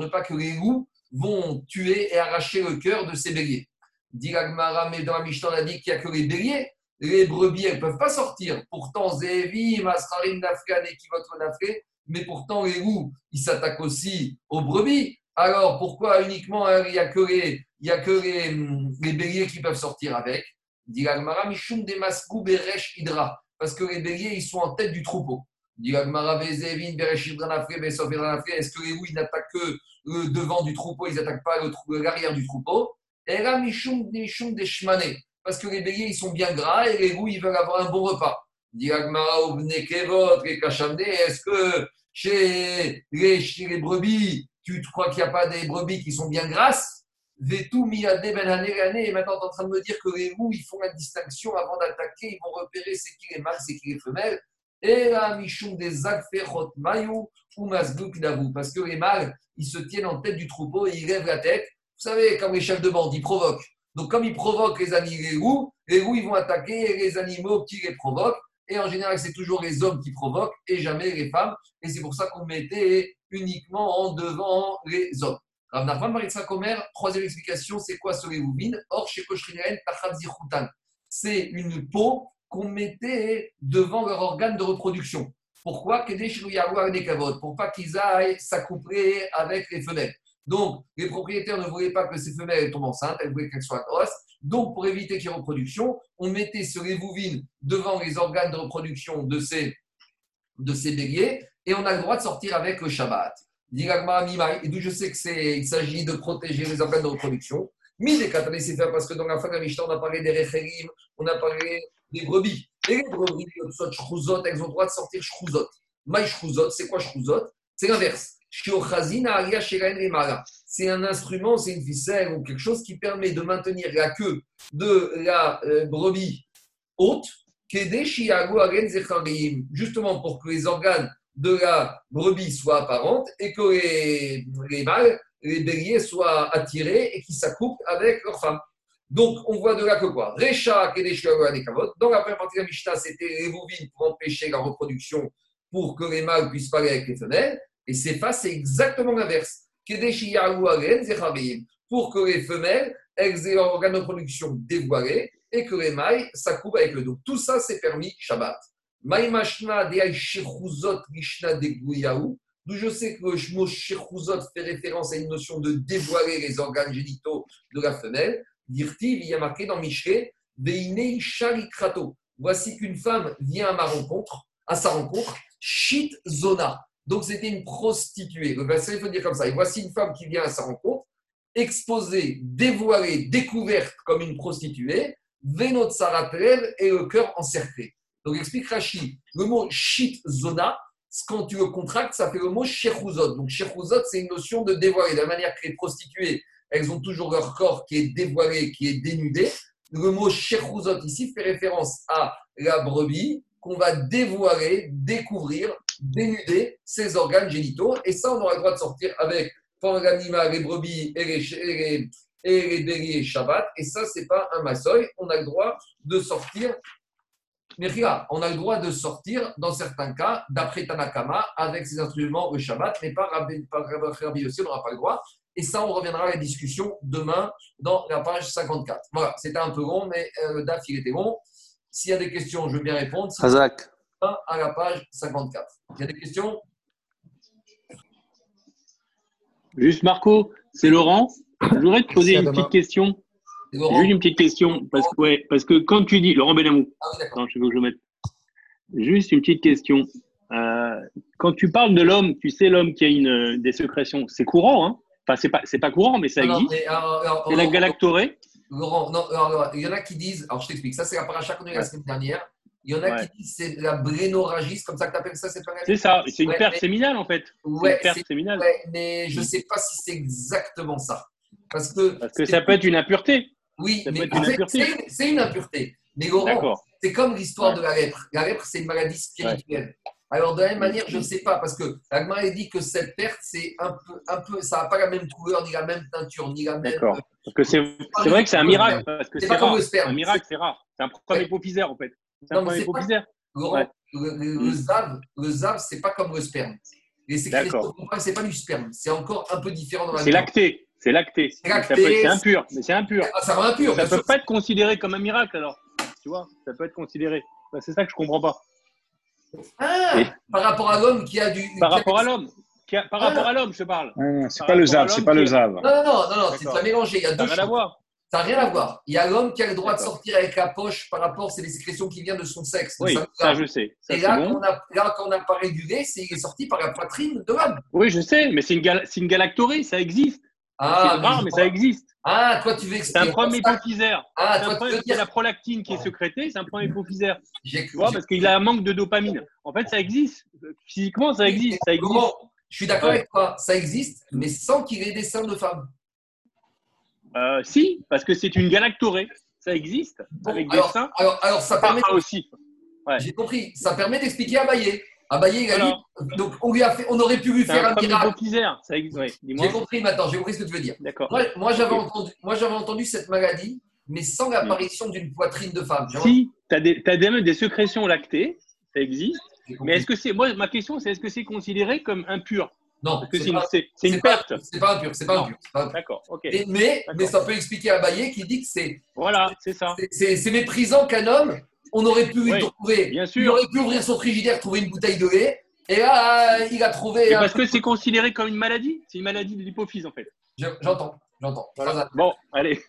ne pas que les loups vont tuer et arracher le cœur de ces béliers. Dit mais dans la Mishnah, on a dit qu'il n'y a que les béliers. les brebis, elles ne peuvent pas sortir. Pourtant, Zévi, Masrarim, Nafkan et Kivot Nafré, mais pourtant, les loups, ils s'attaquent aussi aux brebis. Alors, pourquoi uniquement hein, il n'y a que, les, y a que les, les, béliers qui peuvent sortir avec? Parce que les béliers, ils sont en tête du troupeau. Est-ce que les loups, n'attaquent que le devant du troupeau, ils n'attaquent pas l'arrière du troupeau? Parce que les béliers, ils sont bien gras et les loups, ils veulent avoir un bon repas. Est-ce que chez les, chez les brebis, tu crois qu'il n'y a pas des brebis qui sont bien grasses? Ben et maintenant tu es en train de me dire que les loups, ils font la distinction avant d'attaquer, ils vont repérer c'est qui les mâles, c'est qui les femelles. Et la michon des agferot mayou ou masgouk Parce que les mâles, ils se tiennent en tête du troupeau et ils lèvent la tête. Vous savez, comme les chefs de bande, ils provoquent. Donc, comme ils provoquent les animaux, les loups, les ils vont attaquer les animaux qui les provoquent. Et en général, c'est toujours les hommes qui provoquent et jamais les femmes. Et c'est pour ça qu'on mettait uniquement en devant les hommes. Rav Nachman Maritza Komer, troisième explication, c'est quoi ce révouvine Or, chez Koshrinaren, C'est une peau qu'on mettait devant leur organe de reproduction. Pourquoi Pour pas qu'ils aillent s'accoupler avec les fenêtres. Donc, les propriétaires ne voulaient pas que ces femelles tombent enceintes, elles voulaient qu'elles soient grosses. Donc, pour éviter qu'il y ait reproduction, on mettait ce révouvine devant les organes de reproduction de ces, de ces béliers et on a le droit de sortir avec le Shabbat. D'où je sais qu'il s'agit de protéger les organes de reproduction. Mais les c'est parce que dans la fin de la Mishnah, on a parlé des Recherim, on a parlé des brebis. Et les brebis, elles ont le droit de sortir shrouzot. Maï shrouzot, c'est quoi shrouzot C'est l'inverse. C'est un instrument, c'est une ficelle ou quelque chose qui permet de maintenir la queue de la euh, brebis haute, justement pour que les organes de la brebis soit apparente et que les, les mâles, les béliers soient attirés et qu'ils s'accouplent avec leurs femmes. Donc, on voit de là que quoi? Recha, Dans la première partie de la Mishnah, c'était les bovines pour empêcher la reproduction, pour que les mâles puissent parler avec les femelles. Et c'est pas, c'est exactement l'inverse. Pour que les femelles, elles aient leur organe de reproduction dévoilé et que les mâles s'accouplent avec eux. Donc, tout ça, c'est permis Shabbat. D'où je sais que le mot shechuzot fait référence à une notion de dévoiler les organes génitaux de la femelle. Dirtiv, il y a marqué dans Michelet, Veinei Shalikrato. Voici qu'une femme vient à ma rencontre, à sa rencontre, Shit Zona. Donc c'était une prostituée. Le verset, il faut dire comme ça. Et voici une femme qui vient à sa rencontre, exposée, dévoilée, découverte comme une prostituée, Venot Saratrel et le cœur encerclé. Donc, explique Rashi, le mot shit zona, quand tu le contractes, ça fait le mot shechuzot. Donc, shechuzot, c'est une notion de dévoiler. De la manière que les prostituées, elles ont toujours leur corps qui est dévoilé, qui est dénudé. Le mot shechuzot ici fait référence à la brebis qu'on va dévoiler, découvrir, dénuder ses organes génitaux. Et ça, on aura le droit de sortir avec pendant l'animal, les brebis et les, et les, béliers Shabbat. Et ça, c'est pas un massoï. On a le droit de sortir mais regarde, on a le droit de sortir, dans certains cas, d'après Tanakama, avec ses instruments au Shabbat, mais pas Rabbi, aussi, on n'aura pas le droit. Et ça, on reviendra à la discussion demain dans la page 54. Voilà, c'était un peu long, mais euh, le DAF, il était bon. S'il y a des questions, je veux bien répondre. Si à la page 54. Il y a des questions? Juste Marco, c'est Laurent. Je voudrais te poser une petite question. Juste une petite question, parce que, ouais, parce que quand tu dis, Laurent Benamou, ah, je veux que je mette. Juste une petite question. Euh, quand tu parles de l'homme, tu sais, l'homme qui a une, des sécrétions, c'est courant, hein? Enfin, c'est pas, c'est pas courant, mais ça existe. C'est la galactorée. Laurent, non, il y en a qui disent, alors je t'explique, ça c'est la paracha qu'on a eu la semaine dernière. Il y en a qui disent c'est la brénorragie, comme ça que tu appelles ça, c'est pas C'est ça, c'est une perte séminale en fait. Ouais, une perte séminale. mais je ne sais pas si c'est exactement ça. Parce que, Parce que ça peut être une impureté. Oui, mais c'est une impureté. Mais Laurent, c'est comme l'histoire de la lèpre. La lèpre, c'est une maladie spirituelle. Alors, de la même manière, je ne sais pas, parce que a dit que cette perte, c'est un peu, un peu, ça n'a pas la même couleur, ni la même teinture, ni la même. D'accord. Parce que c'est vrai que c'est un miracle, parce que c'est rare. Un miracle, c'est rare. C'est un premier ouais. en fait. C'est un premier popizère. Laurent, le, zav, le zav, c'est pas comme le sperme. C'est pas du sperme. C'est encore un peu différent dans la C'est lacté. C'est lacté. C'est impur, mais c'est impur. Ah, ça rend impur. Ça ne peut pas être considéré comme un miracle alors. tu vois, ça peut être considéré. Bah, c'est ça que je comprends pas. Ah, par rapport à l'homme qui a du. Par rapport à l'homme. Par rapport à l'homme, je parle. c'est pas le Zav, c'est pas le Zav. Non, non, non, non, c'est pas mélangé. Il y a deux Ça n'a rien à voir. Ça n'a rien à voir. Il y a l'homme qui a le droit de sortir avec la poche par rapport, c'est les sécrétions qui viennent de son sexe. Oui, ça, je sais. et là, bon. quand on a, là, quand on n'a pas régulé, c'est il est sorti par la poitrine de l'homme. Oui, je sais, mais c'est une, gal une galactorie, ça existe. Ah, c'est rare, mais, ça existe. Ah, toi, tu veux expliquer. C'est un problème hypophysaire. Ah, toi, tu veux dire... la prolactine qui est sécrétée, c'est un problème hypophysaire. Tu vois, parce qu'il a un manque de dopamine. En fait, ça existe. Physiquement, ça existe. Ça existe. Je suis d'accord avec toi, ça existe, mais sans qu'il ait des seins de femme. Euh, si, parce que c'est une galactorée. Ça existe avec des seins. Alors, alors, ça permet. Aussi. Ouais. J'ai compris. Ça permet d'expliquer à Bayer. À Bayer, il a. Donc, on, lui a fait, on aurait pu lui faire un, miracle. Ça existe. Ouais, j'ai compris maintenant. J'ai compris ce que tu veux dire. Moi, moi j'avais entendu, moi, j'avais entendu cette maladie, mais sans l'apparition d'une poitrine de femme. Si, tu as, des, as des, des sécrétions lactées. Ça existe. Mais est-ce que c'est. Moi, ma question, c'est est-ce que c'est considéré comme impur? Non, c'est une perte. C'est pas impur, c'est pas impur. D'accord, ok. mais, mais ça peut expliquer à Bayer qui dit que c'est. Voilà, c'est ça. C'est méprisant qu'un homme, on aurait pu oui, trouver. Bien sûr. Il aurait pu ouvrir son frigidaire, trouver une bouteille de lait, et là, il a trouvé. Parce que c'est considéré comme une maladie C'est une maladie de l'hypophyse, en fait. J'entends, j'entends. Voilà. Bon, allez.